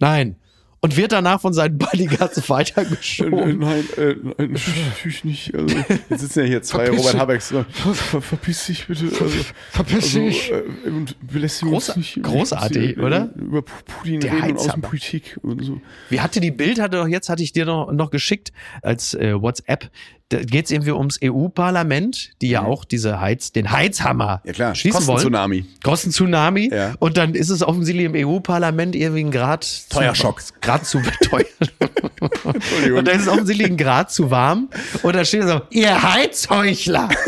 Nein. Und wird danach von seinen Bodyguards weitergeschoben. nein, äh, nein, natürlich nicht. Also, jetzt sitzen ja hier zwei Verpiss Robert. Habecks. Ver, ver, verpiss dich bitte. Also, Verpiss dich. äh, und belästige Groß- nicht. großartig, äh, oder? Über Putin Der reden und Heizhammer. Außenpolitik und so. Wie hatte die Bild, hatte doch jetzt, hatte ich dir noch, noch geschickt als äh, WhatsApp. Da geht es irgendwie ums EU-Parlament, die ja auch diese Heiz, den Heizhammer Mhm. Ja, klar. schließen wollen. Kosten-Tsunami. Kosten-Tsunami. Ja. Und dann ist es offensichtlich im EU-Parlament irgendwie ein Grad zu- Teuerschock. Grad zu teuer. Und dann ist es offensichtlich ein Grad zu warm. Und da steht so, ihr Heizheuchler.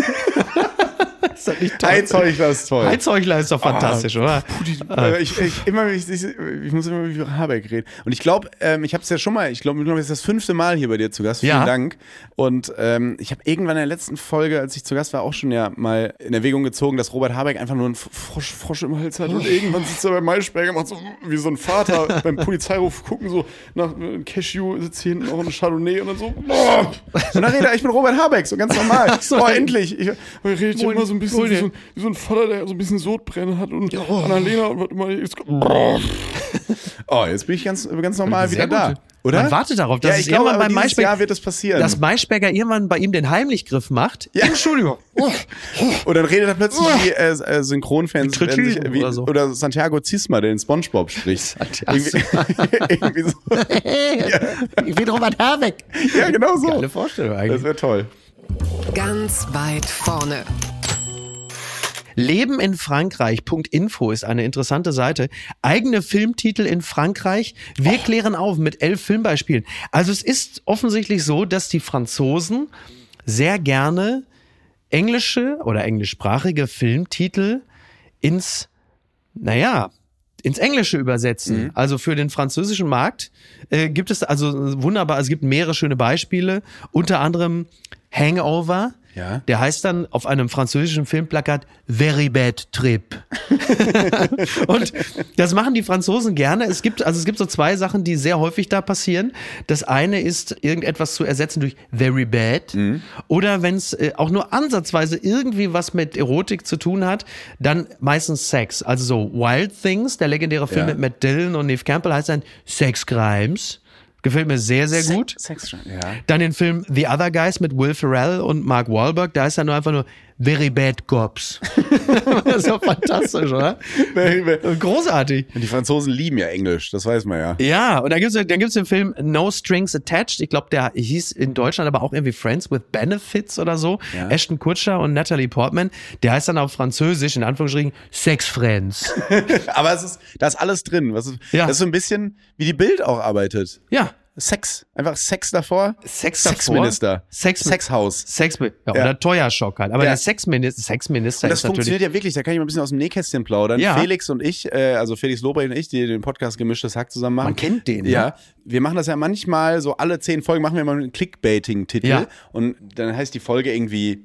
ist das nicht toll? Heizheuchler ist toll. Heizheuchler ist doch fantastisch, oder? Putin, äh, ich, ich, immer, ich, ich, ich muss immer über Habeck reden. Und ich glaube, ähm, ich habe es ja schon mal, ich glaube, das ist das fünfte Mal hier bei dir zu Gast. Vielen Ja. Dank. Und ähm, ich habe irgendwann in der letzten Folge, als ich zu Gast war, auch schon ja mal in Erwägung gezogen, dass Robert Habeck einfach nur einen Frosch, Frosch im Hals hat. Und irgendwann sitzt er bei Maischberger, macht so wie so ein Vater beim Polizeiruf gucken, so nach äh, Cashew sitzt hier hinten noch ein Chardonnay und dann so. Boah. Und dann redet er, ich bin Robert Habeck, so ganz normal. so. oh, endlich. Ich, ja Wohl- immer so ein bisschen wie so, ein- wie so ein Vater, der so ein bisschen Sodbrennen hat und Oh. Annalena wird immer jetzt, Oh, jetzt bin ich ganz, ganz normal Sehr wieder gut. da. Oder? Man wartet darauf, dass ja, es ich glaube, irgendwann dieses Maischberger, Jahr wird das passieren. dass Maischberger irgendwann bei ihm den Heimlichgriff macht. Ja. Entschuldigung. Und dann redet er plötzlich wie äh, äh, Synchronfans Wie sich, oder so. oder Santiago Zisma, der in Spongebob spricht. Santiago. Irgendwie, irgendwie so. Ich bin Robert Habeck. Ja, genau so. Geile Vorstellung Das eigentlich. wäre toll. Ganz weit vorne. Leben in Frankreich.info ist eine interessante Seite. Eigene Filmtitel in Frankreich. Wir klären auf mit elf Filmbeispielen. Also es ist offensichtlich so, dass die Franzosen sehr gerne englische oder englischsprachige Filmtitel ins, naja, ins Englische übersetzen. Also für den französischen Markt äh, gibt es also wunderbar, es gibt mehrere schöne Beispiele, unter anderem Hangover. Ja. Der heißt dann auf einem französischen Filmplakat Very Bad Trip. und das machen die Franzosen gerne. Es gibt, also es gibt so zwei Sachen, die sehr häufig da passieren. Das eine ist, irgendetwas zu ersetzen durch Very Bad. Oder wenn es äh, auch nur ansatzweise irgendwie was mit Erotik zu tun hat, dann meistens Sex. Also so Wild Things, der legendäre Film Ja. mit Matt Dillon und Neve Campbell heißt dann Sex Crimes. Gefällt mir sehr, sehr gut. Sex, ja. Dann den Film The Other Guys mit Will Ferrell und Mark Wahlberg. Da ist er nur einfach nur Very Bad Cops. das ist doch fantastisch, oder? Großartig. Die Franzosen lieben ja Englisch, das weiß man ja. Ja, und dann gibt's dann gibt's den Film No Strings Attached. Ich glaube, der hieß in Deutschland aber auch irgendwie Friends with Benefits oder so. Ja. Ashton Kutcher und Natalie Portman. Der heißt dann auf Französisch, in Anführungsstrichen, Sex Friends. Aber es ist, da ist alles drin. Was ist, Ja. Das ist so ein bisschen, wie die Bild auch arbeitet. Ja. Sex. Einfach Sex davor. Sex davor. Sexminister. Sex- Sexhaus. Sex, ja, Ja. oder Teuerschock halt. Aber Ja. der Sexminister, Sexminister das ist natürlich. funktioniert ja wirklich, da kann ich mal ein bisschen aus dem Nähkästchen plaudern. Ja. Felix und ich, äh, also Felix Lobrecht und ich, die den Podcast Gemischtes Hack zusammen machen. Man kennt den, Ja. ne? Wir machen das ja manchmal, so alle zehn Folgen machen wir mal einen Clickbaiting-Titel. Ja. Und dann heißt die Folge irgendwie,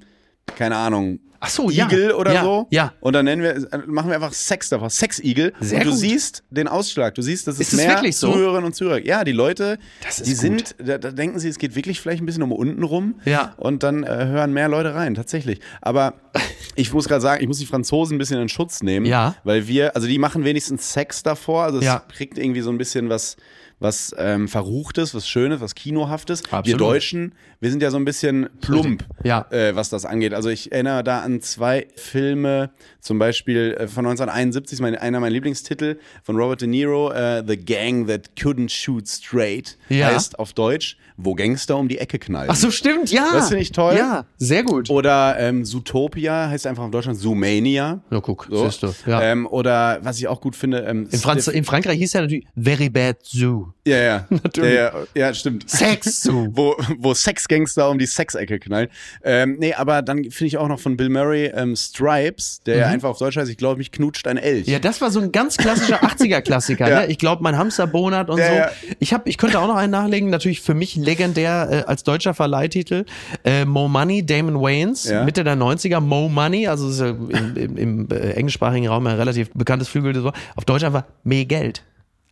keine Ahnung, Ach so, ja. Igel oder Ja, so. ja. Und dann nennen wir, machen wir einfach Sex davor. Sex-Igel. Sehr und du gut. siehst den Ausschlag. Du siehst, das ist, Ist es mehr so? Zuhörerinnen und Zuhörer. Ja, die Leute, die gut. sind, da, da denken sie, es geht wirklich vielleicht ein bisschen um unten rum. Ja. Und dann äh, hören mehr Leute rein, tatsächlich. Aber ich muss gerade sagen, ich muss die Franzosen ein bisschen in Schutz nehmen. Ja. Weil wir, also die machen wenigstens Sex davor. Also es Ja. kriegt irgendwie so ein bisschen was, was ähm, Verruchtes, was Schönes, was Kinohaftes. Wir Absolut. Deutschen, wir sind ja so ein bisschen plump, Ja. äh, was das angeht. Also ich erinnere da an zwei Filme, zum Beispiel äh, von 1971, ist mein, einer meiner Lieblingstitel von Robert De Niro, äh, The Gang That Couldn't Shoot Straight, Ja. heißt auf Deutsch, wo Gangster um die Ecke knallen. Ach so, stimmt, ja. Das finde ich toll. Ja, sehr gut. Oder ähm, Zootopia heißt einfach auf Deutschland Zoomania. Ja, guck, So. siehst du. Ja. Ähm, oder was ich auch gut finde, ähm, in, Franz in Frankreich hieß ja natürlich Very Bad Zoo. Ja, ja. Natürlich. Ja, ja, ja stimmt. Sex Zoo. wo, wo Sexgangster um die Sexecke knallen. Ähm, nee, aber dann finde ich auch noch von Bill Murray ähm, Stripes, der ja einfach auf Deutsch heißt, ich glaube, mich knutscht ein Elch. Mhm. Ja, das war so ein ganz klassischer 80er-Klassiker. Ja. Ne? Ich glaube, mein Hamster Bonat und Ja, so. Ich, hab, ich könnte auch noch einen nachlegen. Natürlich für mich legendär äh, als deutscher Verleihtitel. Äh, Mo Money, Damon Wayans. Mitte der 90er. Mo Money, also ist ja im, im, im äh, englischsprachigen Raum ein relativ bekanntes Flügel. Auf Deutsch einfach mehr Geld.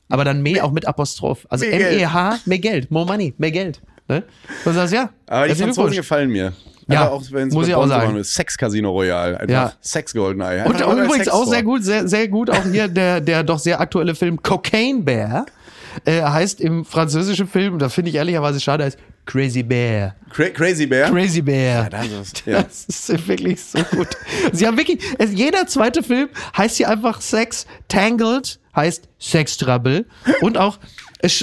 Aber dann mehr auch mit Apostroph. Also. M-E-H, mehr Geld. Mo Money, mehr Geld. Ne? Du sagst, ja. aber die Franzosen gefallen mir. Ja, auch, wenn muss ich auch sagen. Sex Casino Royale. Einfach Ja. Sex Goldeneye. Und, und übrigens auch sehr gut, sehr, sehr gut auch hier der, der doch sehr aktuelle Film Cocaine Bear. Äh, heißt im französischen Film, da finde ich ehrlicherweise schade, heißt Crazy Bear. Cra Crazy Bear. Crazy Bear. das ist- ja. Das ist wirklich so gut. Sie haben wirklich, es, jeder zweite Film heißt hier einfach Sex. Tangled heißt Sex Trouble. Und auch,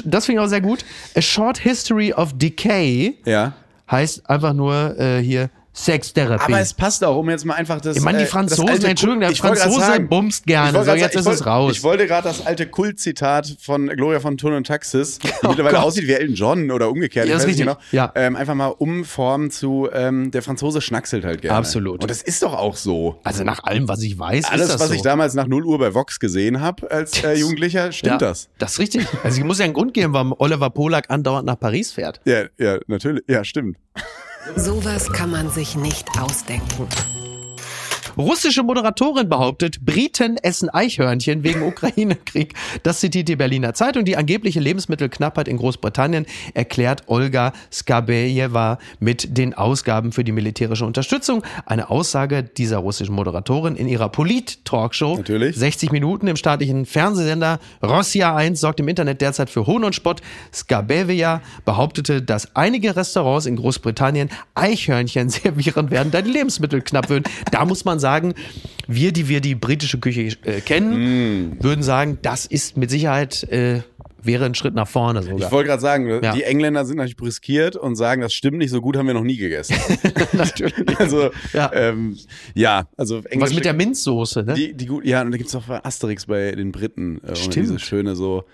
das finde ich auch sehr gut, A Short History of Decay ja. heißt einfach nur äh, hier Sextherapie. Aber es passt auch, um jetzt mal einfach das. Ich meine, die äh, Franzosen, alte Entschuldigung, der Ich wollte Franzose sagen, bumst gerne. ich wollte So, grad jetzt sagen, ist ich es wollte- raus. Ich wollte gerade das alte Kultzitat von Gloria von Thun und Taxis, die mittlerweile Oh Gott. aussieht wie Elton John oder umgekehrt, Ja, ich weiß nicht genau. Ja. ähm, einfach mal umformen zu ähm, der Franzose schnackselt halt gerne. Absolut. Und das ist doch auch so. Also nach allem, was ich weiß, Alles, ist das was so. ich damals nach 0 Uhr bei Vox gesehen habe als äh, Jugendlicher, stimmt ja, das. Das ist richtig. Also es muss ja einen Grund geben, warum Oliver Polak andauernd nach Paris fährt. Ja, ja, natürlich. Ja, stimmt. Sowas kann man sich nicht ausdenken. Russische Moderatorin behauptet, Briten essen Eichhörnchen wegen Ukraine-Krieg. Das zitiert die Berliner Zeitung. Die angebliche Lebensmittelknappheit in Großbritannien erklärt Olga Skabejeva mit den Ausgaben für die militärische Unterstützung. Eine Aussage dieser russischen Moderatorin in ihrer Polit-Talkshow. Natürlich. 60 Minuten im staatlichen Fernsehsender Rossia 1 sorgt im Internet derzeit für Hohn und Spott. Skabevia behauptete, dass einige Restaurants in Großbritannien Eichhörnchen servieren werden, da die Lebensmittel knapp würden. Da muss man sagen, wir, die wir die britische Küche äh, kennen, würden sagen, das ist mit Sicherheit äh, wäre ein Schritt nach vorne sogar. Ich wollte gerade sagen, Ja. die Engländer sind natürlich brüskiert und sagen, das stimmt nicht, so gut haben wir noch nie gegessen. Natürlich. also, Ja. ähm, ja also Was englische- mit der Minzsoße, ne? Die, die gut, ja, und da gibt's auch Asterix bei den Briten. Äh, Stimmt. Diese schöne so.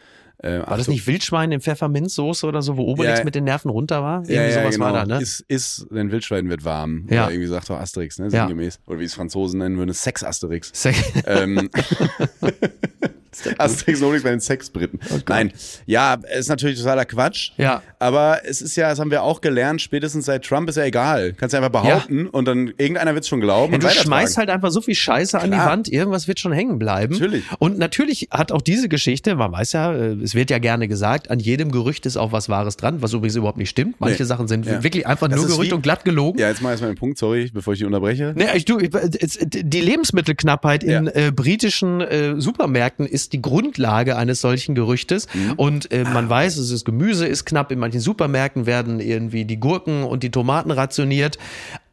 Äh, war das nicht Wildschwein in Pfefferminzsoße oder so, wo Obelix Ja. mit den Nerven runter war? Irgendwie Ja, sowas genau. war da, ne? Ist, ist, dein Wildschwein wird warm. Ja. Oder irgendwie sagt auch Asterix, ne? Sinngemäß. Oder wie es Franzosen nennen würden, Sex-Asterix. Sehr- ähm, Asterix und Obelix bei den Sexbriten. Nein, ja, ist natürlich totaler Quatsch. Oh Ja. Aber es ist ja, das haben wir auch gelernt, spätestens seit Trump ist ja egal. Kannst du einfach behaupten und dann irgendeiner wird es schon glauben. Ja, und du schmeißt halt einfach so viel Scheiße an die Klar. Wand, irgendwas wird schon hängen bleiben. Natürlich. Und natürlich hat auch diese Geschichte, man weiß ja, äh, es wird ja gerne gesagt, an jedem Gerücht ist auch was Wahres dran, was übrigens überhaupt nicht stimmt. Manche Nee. Sachen sind Ja. wirklich einfach Das nur Gerücht und glatt gelogen. Ja, jetzt mal erstmal den Punkt, sorry, bevor ich dich unterbreche. Nee, ich, du, es- die Lebensmittelknappheit in Ja. äh, britischen äh, Supermärkten ist die Grundlage eines solchen Gerüchtes. Mhm. Und äh, Ah. man weiß, es ist Gemüse ist knapp. In manchen Supermärkten werden irgendwie die Gurken und die Tomaten rationiert.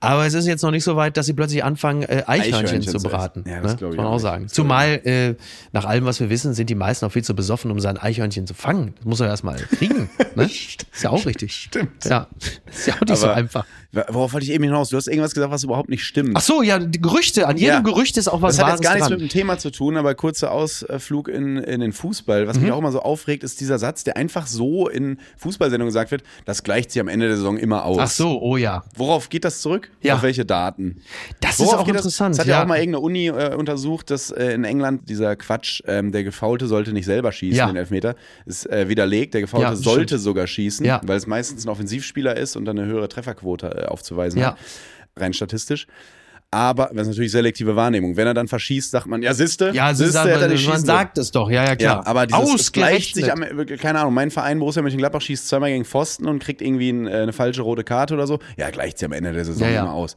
Aber es ist jetzt noch nicht so weit, dass sie plötzlich anfangen, äh, Eichhörnchen, Eichhörnchen zu braten. Ja, das ne? glaub ich Muss man auch sagen. Zumal, äh, nach allem, was wir wissen, sind die meisten auch viel zu besoffen, um sein Eichhörnchen zu fangen. Das muss er erstmal kriegen. ne? Ist ja auch richtig. Stimmt. Ja, ist ja auch nicht so Aber- einfach. Worauf wollte ich eben hinaus? Du hast irgendwas gesagt, was überhaupt nicht stimmt. Ach so, ja, die Gerüchte. An jedem Ja. Gerücht ist auch was das hat Wahres jetzt gar nichts dran. mit dem Thema zu tun, aber kurzer Ausflug in, in den Fußball. Was Mhm. mich auch immer so aufregt, ist dieser Satz, der einfach so in Fußballsendungen gesagt wird, das gleicht sich am Ende der Saison immer aus. Ach so, oh ja. Worauf geht das zurück? Ja. Auf welche Daten? Das Worauf ist auch interessant. Das, das hat ja, auch mal irgendeine Uni äh, untersucht, dass äh, in England dieser Quatsch, ähm, der Gefaulte sollte nicht selber schießen, Ja. den Elfmeter, ist äh, widerlegt. Der Gefaulte Ja, sollte stimmt. sogar schießen, weil es meistens ein Offensivspieler ist und dann eine höhere Trefferquote äh, aufzuweisen hat. Rein statistisch. Aber das ist natürlich selektive Wahrnehmung. Wenn er dann verschießt, sagt man, ja, siste, Ja, aber, hätte er nicht man sagt es doch, ja, ja, klar. ja, aber dieses, es gleicht sich am, keine Ahnung, mein Verein Borussia Mönchengladbach schießt zweimal gegen Pfosten und kriegt irgendwie ein, äh, eine falsche rote Karte oder so. Ja, gleicht sich am Ende der Saison Ja, ja. immer aus.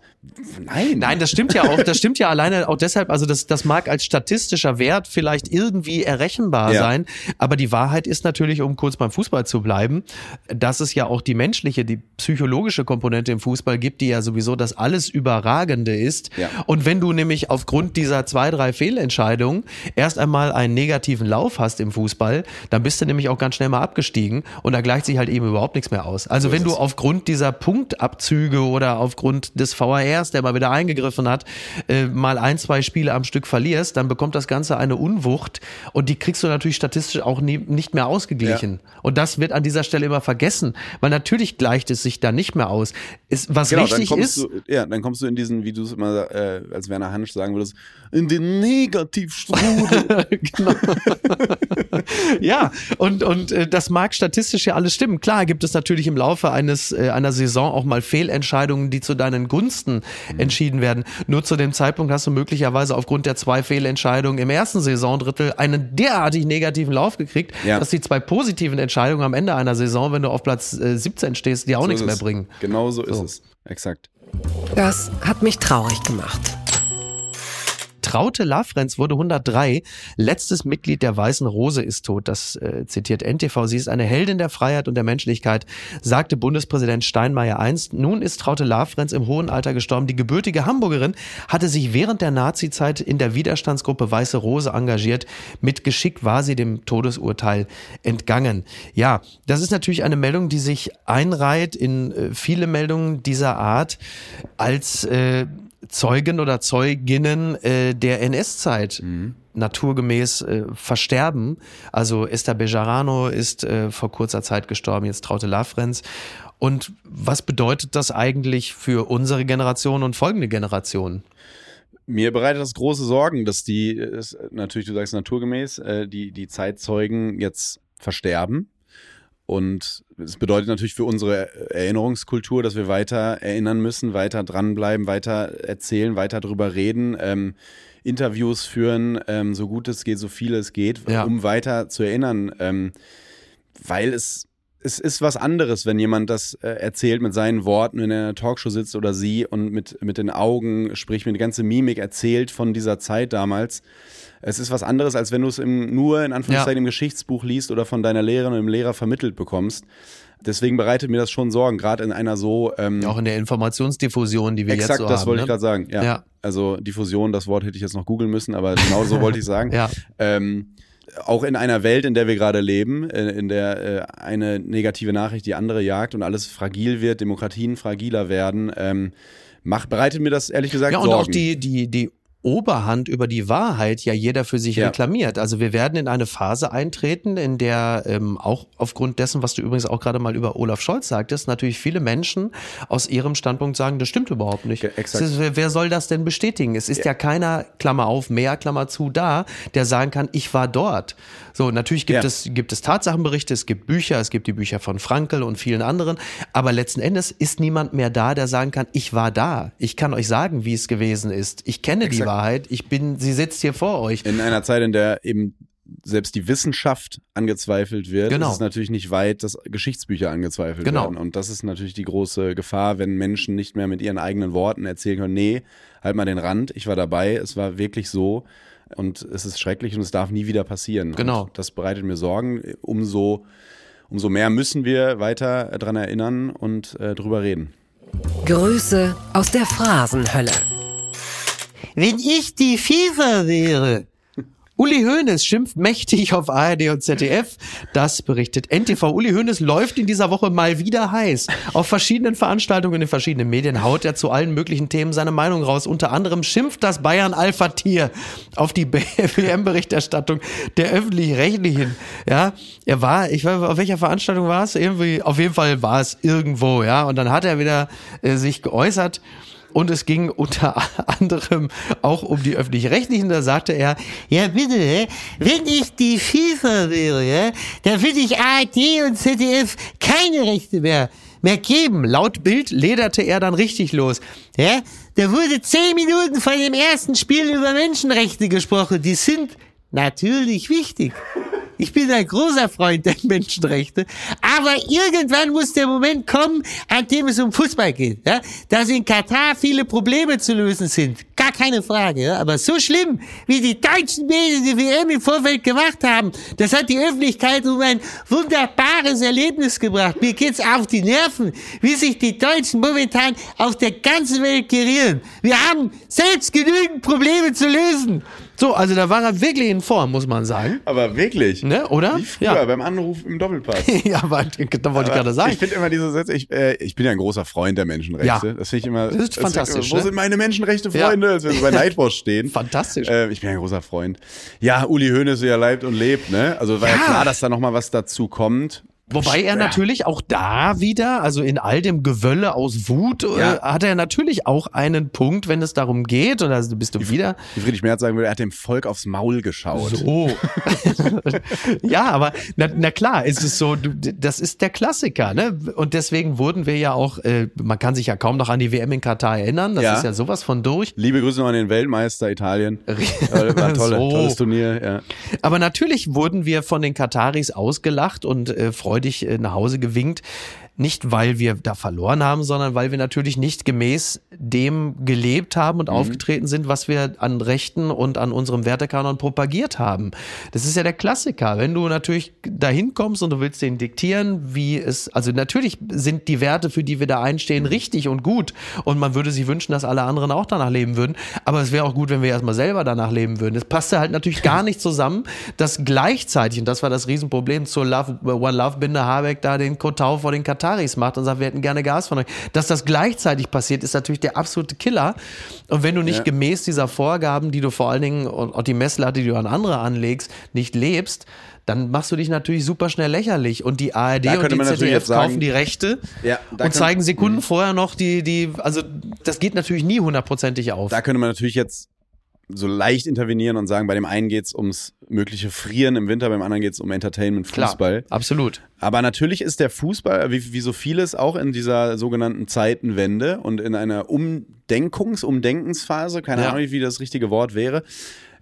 Nein. Nein, das stimmt ja auch. Das stimmt ja alleine auch deshalb. Also das, das mag als statistischer Wert vielleicht irgendwie errechenbar Ja. sein, aber die Wahrheit ist natürlich, um kurz beim Fußball zu bleiben, dass es ja auch die menschliche, die psychologische Komponente im Fußball gibt, die ja sowieso das alles Überragende ist. Ja. Und wenn du nämlich aufgrund dieser zwei, drei Fehlentscheidungen erst einmal einen negativen Lauf hast im Fußball, dann bist du nämlich auch ganz schnell mal abgestiegen und da gleicht sich halt eben überhaupt nichts mehr aus. Also wenn ist du aufgrund dieser Punktabzüge oder aufgrund des VARs, der mal wieder eingegriffen hat, äh, mal ein, zwei Spiele am Stück verlierst, dann bekommt das Ganze eine Unwucht und die kriegst du natürlich statistisch auch nie, nicht mehr ausgeglichen. Und das wird an dieser Stelle immer vergessen, weil natürlich gleicht es sich da nicht mehr aus. Ist, was Genau, wichtig ist, du, ja, dann kommst du in diesen, wie du es immer äh, als Werner Hansch sagen würdest, in den Negativstrudel. genau. ja, und, und äh, das mag statistisch ja alles stimmen. Klar gibt es natürlich im Laufe eines äh, einer Saison auch mal Fehlentscheidungen, die zu deinen Gunsten Mhm. entschieden werden. Nur zu dem Zeitpunkt hast du möglicherweise aufgrund der zwei Fehlentscheidungen im ersten Saisondrittel einen derartig negativen Lauf gekriegt, Ja. dass die zwei positiven Entscheidungen am Ende einer Saison, wenn du auf Platz äh, 17 stehst, dir auch So nichts ist mehr bringen. Genau so ist So. es. Exakt. Das hat mich traurig gemacht. Traute Lafrenz wurde 103. Letztes Mitglied der Weißen Rose ist tot. Das äh, zitiert NTV. Sie ist eine Heldin der Freiheit und der Menschlichkeit, sagte Bundespräsident Steinmeier einst. Nun ist Traute Lafrenz im hohen Alter gestorben. Die gebürtige Hamburgerin hatte sich während der Nazizeit in der Widerstandsgruppe Weiße Rose engagiert. Mit Geschick war sie dem Todesurteil entgangen. Ja, das ist natürlich eine Meldung, die sich einreiht in äh, viele Meldungen dieser Art als äh, Zeugen oder Zeuginnen äh, der NS-Zeit naturgemäß äh, versterben. Also Esther Bejarano ist äh, vor kurzer Zeit gestorben, jetzt Traute Lafrenz. Und was bedeutet das eigentlich für unsere Generation und folgende Generationen? Mir bereitet das große Sorgen, dass die, äh, natürlich, du sagst naturgemäß, äh, die, die Zeitzeugen jetzt versterben. Und es bedeutet natürlich für unsere Erinnerungskultur, dass wir weiter erinnern müssen, weiter dranbleiben, weiter erzählen, weiter drüber reden, ähm, Interviews führen, ähm, so gut es geht, so viel es geht, Ja. um weiter zu erinnern. Ähm, weil es, es ist was anderes, wenn jemand das äh, erzählt mit seinen Worten, wenn er in einer Talkshow sitzt oder sie und mit, mit den Augen spricht, mit der ganzen Mimik erzählt von dieser Zeit damals. Es ist was anderes, als wenn du es nur in Anführungszeichen Ja. im Geschichtsbuch liest oder von deiner Lehrerin oder dem Lehrer vermittelt bekommst. Deswegen bereitet mir das schon Sorgen, gerade in einer so ähm, Auch in der Informationsdiffusion, die wir exakt, jetzt so das haben. wollte ne? ich gerade sagen. Ja. Ja. Also Diffusion, das Wort hätte ich jetzt noch googeln müssen, aber genau so wollte ich sagen. Ja. Ähm, auch in einer Welt, in der wir gerade leben, äh, in der äh, eine negative Nachricht die andere jagt und alles fragil wird, Demokratien fragiler werden, ähm, macht, bereitet mir das ehrlich gesagt Ja, und Sorgen. auch die, die, die Oberhand über die Wahrheit ja jeder für sich Ja. reklamiert. Also wir werden in eine Phase eintreten, in der ähm, auch aufgrund dessen, was du übrigens auch gerade mal über Olaf Scholz sagtest, natürlich viele Menschen aus ihrem Standpunkt sagen, das stimmt überhaupt nicht. Exakt. Es ist, wer- soll das denn bestätigen? Es ist ja. keiner, Klammer auf, mehr, Klammer zu, da, der sagen kann, ich war dort. So, natürlich gibt, Ja. es, gibt es Tatsachenberichte, es gibt Bücher, es gibt die Bücher von Frankel und vielen anderen, aber letzten Endes ist niemand mehr da, der sagen kann, ich war da. Ich kann euch sagen, wie es gewesen ist. Ich kenne die Exakt. Wahrheit. Ich bin, sie sitzt hier vor euch. in einer Zeit, in der eben selbst die Wissenschaft angezweifelt wird, Genau. ist es natürlich nicht weit, dass Geschichtsbücher angezweifelt Genau. werden. Und das ist natürlich die große Gefahr, wenn Menschen nicht mehr mit ihren eigenen Worten erzählen können, nee, halt mal den Rand, ich war dabei, es war wirklich so. Und es ist schrecklich und es darf nie wieder passieren. Genau. Und das bereitet mir Sorgen. Umso, umso mehr müssen wir weiter dran erinnern und äh, drüber reden. Grüße aus der Phrasenhölle. Wenn ich die FIFA wäre. Uli Hoeneß schimpft mächtig auf ARD und ZDF. Das berichtet NTV. Uli Hoeneß läuft in dieser Woche mal wieder heiß. Auf verschiedenen Veranstaltungen in verschiedenen Medien haut er zu allen möglichen Themen seine Meinung raus. Unter anderem schimpft das Bayern Alpha Tier auf die WM-Berichterstattung der öffentlich-rechtlichen. Ja, er war, ich weiß, auf welcher Veranstaltung war es? Irgendwie, auf jeden Fall war es irgendwo, ja. Und dann hat er wieder äh, sich geäußert Und es ging unter anderem auch um die öffentlich-rechtlichen. Da sagte er, ja bitte, wenn ich die FIFA wäre, dann würde ich ARD und ZDF keine Rechte mehr mehr geben. Laut Bild lederte er dann richtig los. Ja, da wurde zehn Minuten vor dem ersten Spiel über Menschenrechte gesprochen. Die sind natürlich wichtig. Ich bin ein großer Freund der Menschenrechte. Aber irgendwann muss der Moment kommen, an dem es um Fußball geht. Ja? Dass in Katar viele Probleme zu lösen sind. Gar keine Frage. Ja? Aber so schlimm, wie die deutschen Medien die WM im Vorfeld gemacht haben, das hat die Öffentlichkeit um ein wunderbares Erlebnis gebracht. Mir geht's auf die Nerven, wie sich die Deutschen momentan auf der ganzen Welt gerieren. Wir haben selbst genügend Probleme zu lösen. So, also da war er wirklich in Form, muss man sagen. Aber wirklich. Ne, oder? Wie früher Ja. beim Anruf im Doppelpass. ja, aber da wollte ich gerade sagen. Ich finde immer diese Sätze, ich, äh, ich bin ja ein großer Freund der Menschenrechte. Ja. Das finde ich immer. Das ist fantastisch, Wo ne? sind meine Menschenrechte, Freunde? Als wir so bei Nightwatch stehen. Fantastisch. Äh, ich bin ja ein großer Freund. Ja, Uli Hoeneß, wie er leibt und lebt, ne? Also war ja, Ja. klar, dass da nochmal was dazu kommt. Wobei er natürlich auch da wieder, also in all dem Gewölle aus Wut, Ja. äh, hat er natürlich auch einen Punkt, wenn es darum geht, und da bist du wieder Wie Friedrich Merz sagen würde, er hat dem Volk aufs Maul geschaut. so. ja, aber na, na klar, es ist so, du, das ist der Klassiker, ne? Und deswegen wurden wir ja auch, äh, man kann sich ja kaum noch an die WM in Katar erinnern, das Ja. ist ja sowas von durch. Liebe Grüße noch an den Weltmeister Italien. War tolle, So. tolles Turnier, ja. Aber natürlich wurden wir von den Kataris ausgelacht und äh, freudig äh, nach Hause gewinkt. Nicht, weil wir da verloren haben, sondern weil wir natürlich nicht gemäß dem gelebt haben Mhm. und aufgetreten sind, was wir an Rechten und an unserem Wertekanon propagiert haben. Das ist ja der Klassiker. Wenn du natürlich dahin kommst und du willst denen diktieren, wie es, also natürlich sind die Werte, für die wir da einstehen, Mhm. richtig und gut. Und man würde sich wünschen, dass alle anderen auch danach leben würden. Aber es wäre auch gut, wenn wir erstmal selber danach leben würden. Es passte halt natürlich gar nicht zusammen, dass gleichzeitig, und das war das Riesenproblem zur Love, One Love Binde Habeck da den Kotau vor den Kataris macht und sagt, wir hätten gerne Gas von euch. Dass das gleichzeitig passiert, ist natürlich der absolute Killer. Und wenn du nicht Ja. gemäß dieser Vorgaben, die du vor allen Dingen und, die Messlatte, die du an andere anlegst, nicht lebst, dann machst du dich natürlich super schnell lächerlich. Und die ARD und die ZDF sagen- kaufen die Rechte Ja, und zeigen Sekunden vorher noch die, die, also das geht natürlich nie hundertprozentig auf. Da könnte man natürlich jetzt so leicht intervenieren und sagen, bei dem einen geht's ums mögliche Frieren im Winter, beim anderen geht's um Entertainment, Klar, Fußball. absolut. Aber natürlich ist der Fußball, wie, wie so vieles, auch in dieser sogenannten Zeitenwende und in einer Umdenkungs-, Umdenkensphase, keine Ja. Ahnung, wie das richtige Wort wäre.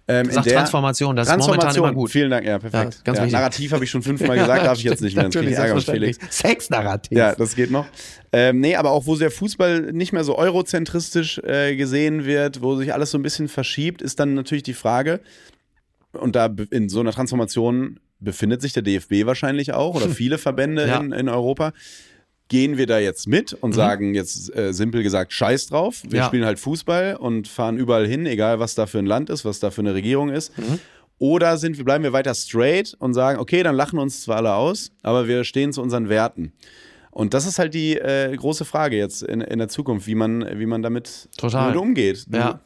Ähm, Sag in der Transformation, das ist momentan Transformation, immer gut. Vielen Dank, ja, perfekt. Ja, Ja, ganz wichtig. Narrativ habe ich schon fünfmal gesagt, darf ich jetzt nicht mehr. Natürlich, Ärger Felix. Sexnarrativ. Ja, das geht noch. Ähm, nee, aber auch wo der Fußball nicht mehr so eurozentristisch äh, gesehen wird, wo sich alles so ein bisschen verschiebt, ist dann natürlich die Frage, und da in so einer Transformation befindet sich der DFB wahrscheinlich auch oder viele Verbände Ja. in, in Europa. Gehen wir da jetzt mit und sagen jetzt äh, simpel gesagt Scheiß drauf. Wir Ja. spielen halt Fußball und fahren überall hin, egal was da für ein Land ist, was da für eine Regierung ist. Mhm. Oder sind wir, bleiben wir weiter straight und sagen, okay, dann lachen uns zwar alle aus, aber wir stehen zu unseren Werten. Und das ist halt die äh, große Frage jetzt in, in der Zukunft, wie man, wie man damit, damit umgeht. Ja.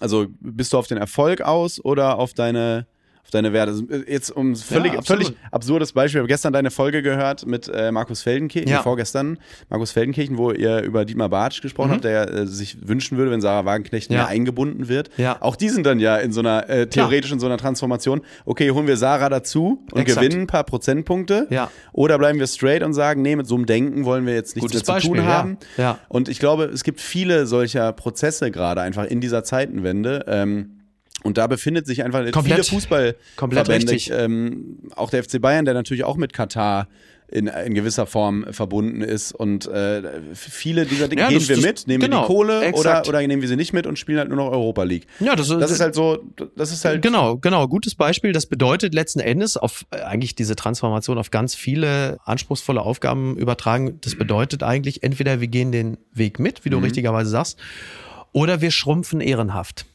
Also bist du auf den Erfolg aus oder auf deine, auf deine Werte? Also, äh, Jetzt um völlig, Ja, völlig absurdes Beispiel. Ich habe gestern deine Folge gehört mit äh, Markus Feldenkirchen, Ja. vorgestern, Markus Feldenkirchen, wo ihr über Dietmar Bartsch gesprochen habt, der äh, sich wünschen würde, wenn Sarah Wagenknecht Mhm. Ja. mehr eingebunden wird. Ja. Auch die sind dann ja in so einer, äh, theoretisch in so einer Transformation. Okay, holen wir Sarah dazu und Exakt. gewinnen ein paar Prozentpunkte. Ja. Oder bleiben wir straight und sagen, nee, mit so einem Denken wollen wir jetzt nichts mehr zu tun Beispiel, ja. haben. Ja. Und ich glaube, es gibt viele solcher Prozesse gerade einfach in dieser Zeitenwende. Ähm, und da befindet sich einfach Komplett. viele Fußballverbände, ähm, auch der FC Bayern, der natürlich auch mit Katar in, in gewisser Form verbunden ist. Und äh, viele dieser Dinge Ja, gehen das- wir das- mit, nehmen wir genau, die Kohle oder, exakt. oder nehmen wir sie nicht mit und spielen halt nur noch Europa League. Ja, das, Das ist halt so, das ist halt Genau, genau, gutes Beispiel. Das bedeutet letzten Endes auf äh, eigentlich diese Transformation auf ganz viele anspruchsvolle Aufgaben übertragen. Das bedeutet eigentlich entweder wir gehen den Weg mit, wie du richtigerweise sagst, oder wir schrumpfen ehrenhaft.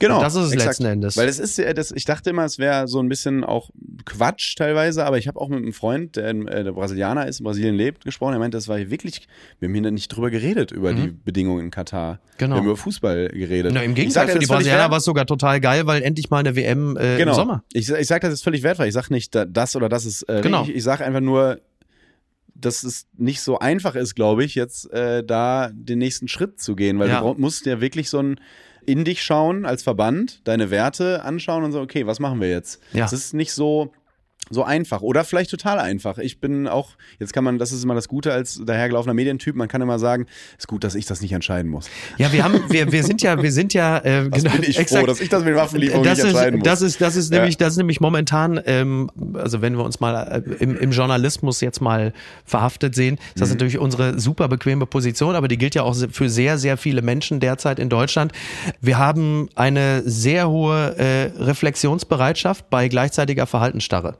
Genau. Und das ist es exakt. letzten Endes. Weil es ist ja, das, ich dachte immer, es wäre so ein bisschen auch Quatsch teilweise, aber ich habe auch mit einem Freund, der, äh, der Brasilianer ist, in Brasilien lebt, gesprochen. Er meinte, das war hier wirklich, wir haben hier nicht drüber geredet, über die Bedingungen in Katar. Mhm. Genau. Wir haben über Fußball geredet. Na, Im Gegenteil, sag, das für die Brasilianer war es sogar total geil, weil endlich mal eine WM äh, genau. im Sommer. Ich, ich sage das ist völlig wertfrei. Ich sage nicht, da- das oder das ist äh, Genau. richtig. Ich sage einfach nur, dass es nicht so einfach ist, glaube ich, jetzt äh, da den nächsten Schritt zu gehen, weil Ja. du musst ja wirklich so ein in dich schauen als Verband, deine Werte anschauen und so, okay, was machen wir jetzt? Ja. Das ist nicht so so einfach oder vielleicht total einfach. Ich bin auch, jetzt kann man, das ist immer das Gute als dahergelaufener Medientyp, man kann immer sagen, ist gut, dass ich das nicht entscheiden muss. Ja, wir haben, wir, wir sind ja, wir sind ja, äh, Was bin ich froh, dass ich das mit Waffenlieferung das nicht entscheiden muss. das ist, das ist Ja. nämlich, das ist nämlich momentan, ähm, also wenn wir uns mal äh, im, im Journalismus jetzt mal verhaftet sehen, ist Mhm. das natürlich unsere super bequeme Position, aber die gilt ja auch für sehr, sehr viele Menschen derzeit in Deutschland. Wir haben eine sehr hohe äh, Reflexionsbereitschaft bei gleichzeitiger Verhaltensstarre.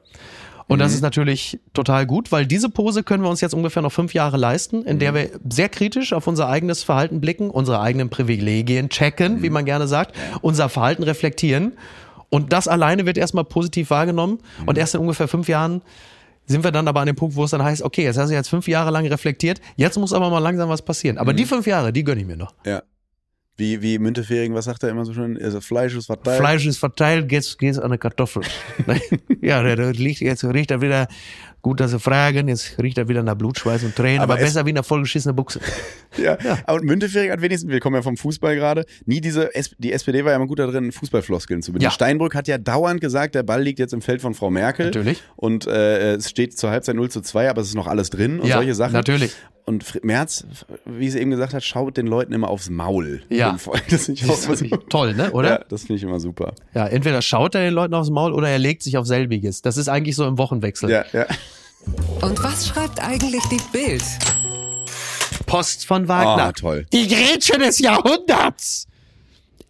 Und Mhm. das ist natürlich total gut, weil diese Pose können wir uns jetzt ungefähr noch fünf Jahre leisten, in Mhm. der wir sehr kritisch auf unser eigenes Verhalten blicken, unsere eigenen Privilegien checken, Mhm. wie man gerne sagt, unser Verhalten reflektieren. Und das alleine wird erstmal positiv wahrgenommen. Mhm. Und erst in ungefähr fünf Jahren sind wir dann aber an dem Punkt, wo es dann heißt, okay, jetzt hast du jetzt fünf Jahre lang reflektiert, jetzt muss aber mal langsam was passieren. Aber Mhm. die fünf Jahre, die gönne ich mir noch. Ja. Wie, wie Müntefering, was sagt er immer so schön? Also Fleisch ist verteilt. Fleisch ist verteilt, geht's, geht's an eine Kartoffel. ja, der, der liegt, jetzt riecht er wieder, gut, dass Sie fragen, jetzt riecht er wieder nach Blut, Schweiß und Tränen, Aber aber, es- besser wie eine vollgeschissene Buchse. Ja. Aber Müntefering hat wenigstens, wir kommen ja vom Fußball gerade, nie diese, die SPD war ja immer gut darin, Fußballfloskeln zu benutzen. Ja. Steinbrück hat ja dauernd gesagt, der Ball liegt jetzt im Feld von Frau Merkel. Natürlich. Und äh, es steht zur Halbzeit 0 zu 2, aber es ist noch alles drin und Ja, solche Sachen. natürlich. Und Merz, wie sie eben gesagt hat, schaut den Leuten immer aufs Maul. Ja. Das finde ich auch super. Toll, ne, oder? Ja, das finde ich immer super. Ja, entweder schaut er den Leuten aufs Maul oder er legt sich auf selbiges. Das ist eigentlich so im Wochenwechsel. Ja, ja. Und was schreibt eigentlich die Bild? Post von Wagner. Ah, toll. Die Grätsche des Jahrhunderts.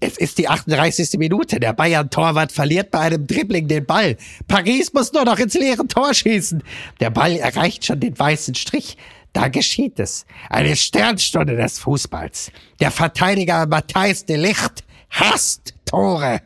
Es ist die 38. Minute. Der Bayern-Torwart verliert bei einem Dribbling den Ball. Paris muss nur noch ins leere Tor schießen. Der Ball erreicht schon den weißen Strich. Da geschieht es. Eine Sternstunde des Fußballs. Der Verteidiger Matthijs de Licht hasst Tore.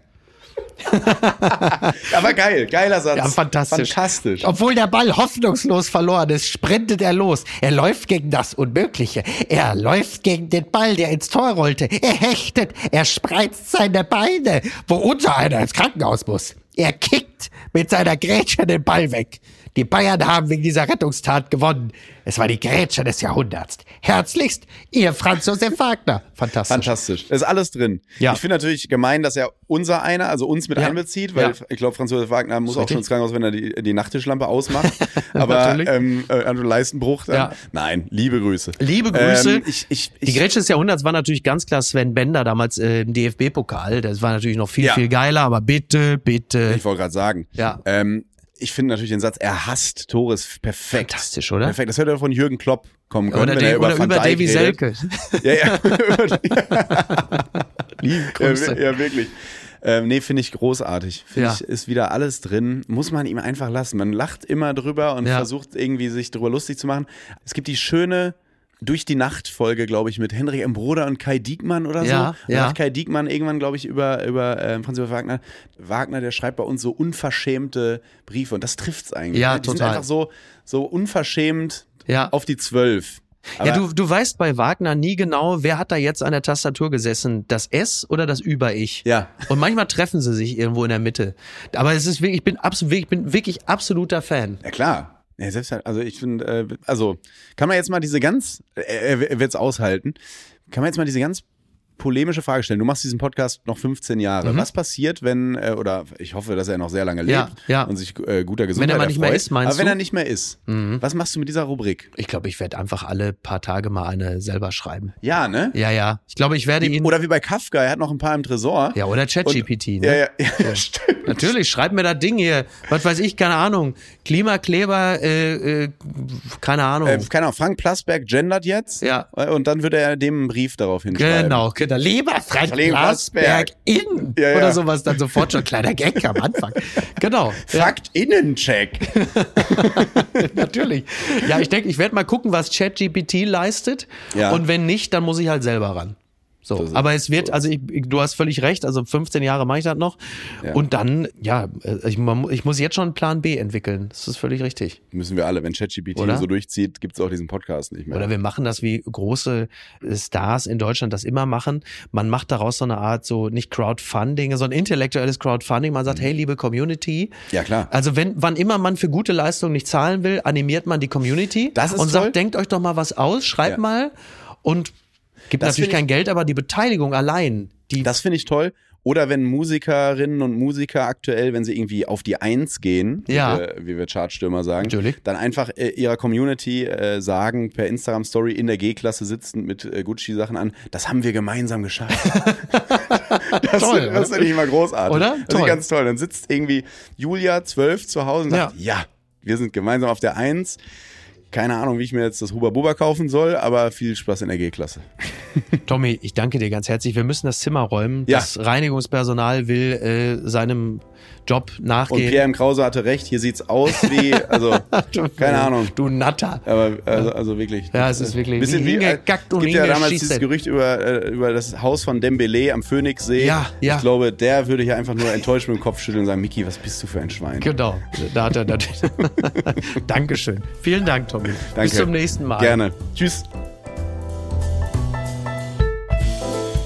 Aber geil, geiler Satz. Ja, fantastisch. Fantastisch. Obwohl der Ball hoffnungslos verloren ist, sprintet er los. Er läuft gegen das Unmögliche. Er läuft gegen den Ball, der ins Tor rollte. Er hechtet. Er spreizt seine Beine, wo unser einer ins Krankenhaus muss. Er kickt mit seiner Grätsche den Ball weg. Die Bayern haben wegen dieser Rettungstat gewonnen. Es war die Grätsche des Jahrhunderts. Herzlichst, ihr Franz Josef Wagner. Fantastisch. Fantastisch. Ist alles drin. Ja. Ich finde natürlich gemein, dass er unser einer, also uns mit Ja. einbezieht, weil Ja. ich glaube, Franz Josef Wagner muss auch schon ins Krankenhaus, wenn er die, die Nachttischlampe ausmacht. Aber ähm, äh, also Leistenbruch. Dann. Nein, liebe Grüße. Liebe Grüße. Ähm, ich, ich, Die ich, Grätsche des Jahrhunderts war natürlich ganz klar Sven Bender damals äh, im DFB-Pokal. Das war natürlich noch viel, viel geiler, aber bitte, bitte. ich wollte gerade sagen. Ja. Ähm, ich finde natürlich den Satz, er hasst Tore, ist perfekt. Fantastisch, oder? Perfekt. Das hätte von Jürgen Klopp kommen können. Oder, wenn De er oder über Davy. Selke. Ja, ja. Liebe Ja, Grüße. ja, wirklich. Ähm, nee, finde ich großartig. Finde Ja. ich, ist wieder alles drin. Muss man ihm einfach lassen. Man lacht immer drüber und Ja. versucht irgendwie sich drüber lustig zu machen. Es gibt die schöne durch die Nacht Folge, glaube ich, mit Henrik M. Broder und Kai Diekmann oder so. Ja, Da ja. sagt Kai Diekmann irgendwann, glaube ich, über, über äh, Franz Josef Wagner. Wagner, der schreibt bei uns so unverschämte Briefe und das trifft's eigentlich. Ja, ne? Die sind total. einfach so, so unverschämt Ja. auf die Zwölf. Aber ja, du, du weißt bei Wagner nie genau, wer hat da jetzt an der Tastatur gesessen, das S oder das Über-Ich. Ja. Und manchmal treffen sie sich irgendwo in der Mitte. Aber es ist wirklich, ich bin absolut, ich bin wirklich absoluter Fan. Ja klar. Ja, selbst, also ich finde, äh, also kann man jetzt mal diese ganz, er, er wird es aushalten, kann man jetzt mal diese ganz polemische Frage stellen. Du machst diesen Podcast noch 15 Jahre. Was passiert, wenn, äh, oder ich hoffe, dass er noch sehr lange lebt Mhm. Ja, ja. und sich äh, guter Gesundheit Wenn er mal nicht mehr erfreut. ist, meinst Aber wenn du? Mhm. er nicht mehr ist, was machst du mit dieser Rubrik? Ich glaube, ich werde einfach alle paar Tage mal eine selber schreiben. Ja, ne? Ja, ja. Ich glaube, ich werde ihn. Oder wie bei Kafka, er hat noch ein paar im Tresor. ja, oder ChatGPT, ne? Ja, ja, ja, ja stimmt. Natürlich, schreib mir das Ding hier. Was weiß ich, keine Ahnung. Klimakleber, äh, äh, keine Ahnung. Äh, keine Ahnung, Frank Plasberg gendert jetzt. Ja. Äh, Und dann würde er dem einen Brief darauf hinschreiben. Genau, genau. Lieber Frank Frank Blasberg in Ja, ja. oder sowas, dann sofort schon kleiner Gag am Anfang. Genau. Ja, Fakt Innencheck. natürlich. Ja, ich denke, ich werde mal gucken, was ChatGPT leistet. Ja. Und wenn nicht, dann muss ich halt selber ran. So, aber es wird, also ich, du hast völlig recht, also 15 Jahre mache ich das noch. Ja. Und dann, ja, äh, ich, man ich muss jetzt schon einen Plan B entwickeln. Das ist völlig richtig. Müssen wir alle. Wenn ChatGPT so durchzieht, gibt es auch diesen Podcast nicht mehr. Oder wir machen das wie große Stars in Deutschland das immer machen. Man macht daraus so eine Art so nicht Crowdfunding, sondern intellektuelles Crowdfunding. Man Mhm. sagt, hey, liebe Community. Ja, klar. Also wenn, wann immer man für gute Leistungen nicht zahlen will, animiert man die Community Das ist und toll. sagt, denkt euch doch mal was aus, schreibt Ja. mal und gibt Das natürlich ich- kein Geld, aber die Beteiligung allein, die Das finde ich toll. Oder wenn Musikerinnen und Musiker aktuell, wenn sie irgendwie auf die Eins gehen, Ja. wie, wir, wie wir Chartstürmer sagen, Natürlich. dann einfach äh, ihrer Community äh, sagen, per Instagram-Story in der G-Klasse sitzend mit äh, Gucci-Sachen an, das haben wir gemeinsam geschafft. das Toll, das finde ich immer großartig. Oder? Das ist Toll. ganz toll. Dann sitzt irgendwie Julia zwölf zu Hause und sagt, ja. wir sind gemeinsam auf der Eins. Keine Ahnung, wie ich mir jetzt das Huba Buba kaufen soll, aber viel Spaß in der G-Klasse. Tommy, ich danke dir ganz herzlich. Wir müssen das Zimmer räumen. Ja. Das Reinigungspersonal will äh, seinem Job Und nachgehen. Pierre M. Krause hatte recht, hier sieht's aus wie, also, keine Ahnung. Du Natter. Aber also, also wirklich. Ja, es ist wirklich bisschen wie äh, und gibt ja damals dieses Gerücht über, äh, über das Haus von Dembele am Phoenixsee. Ja, ja. Ich glaube, der würde hier einfach nur enttäuscht mit dem Kopf schütteln und sagen, Miki, was bist du für ein Schwein? Genau, da hat er natürlich. Dankeschön. Vielen Dank, Tommy. Danke. Bis zum nächsten Mal. Gerne. Tschüss.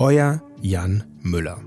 Euer Jan Müller.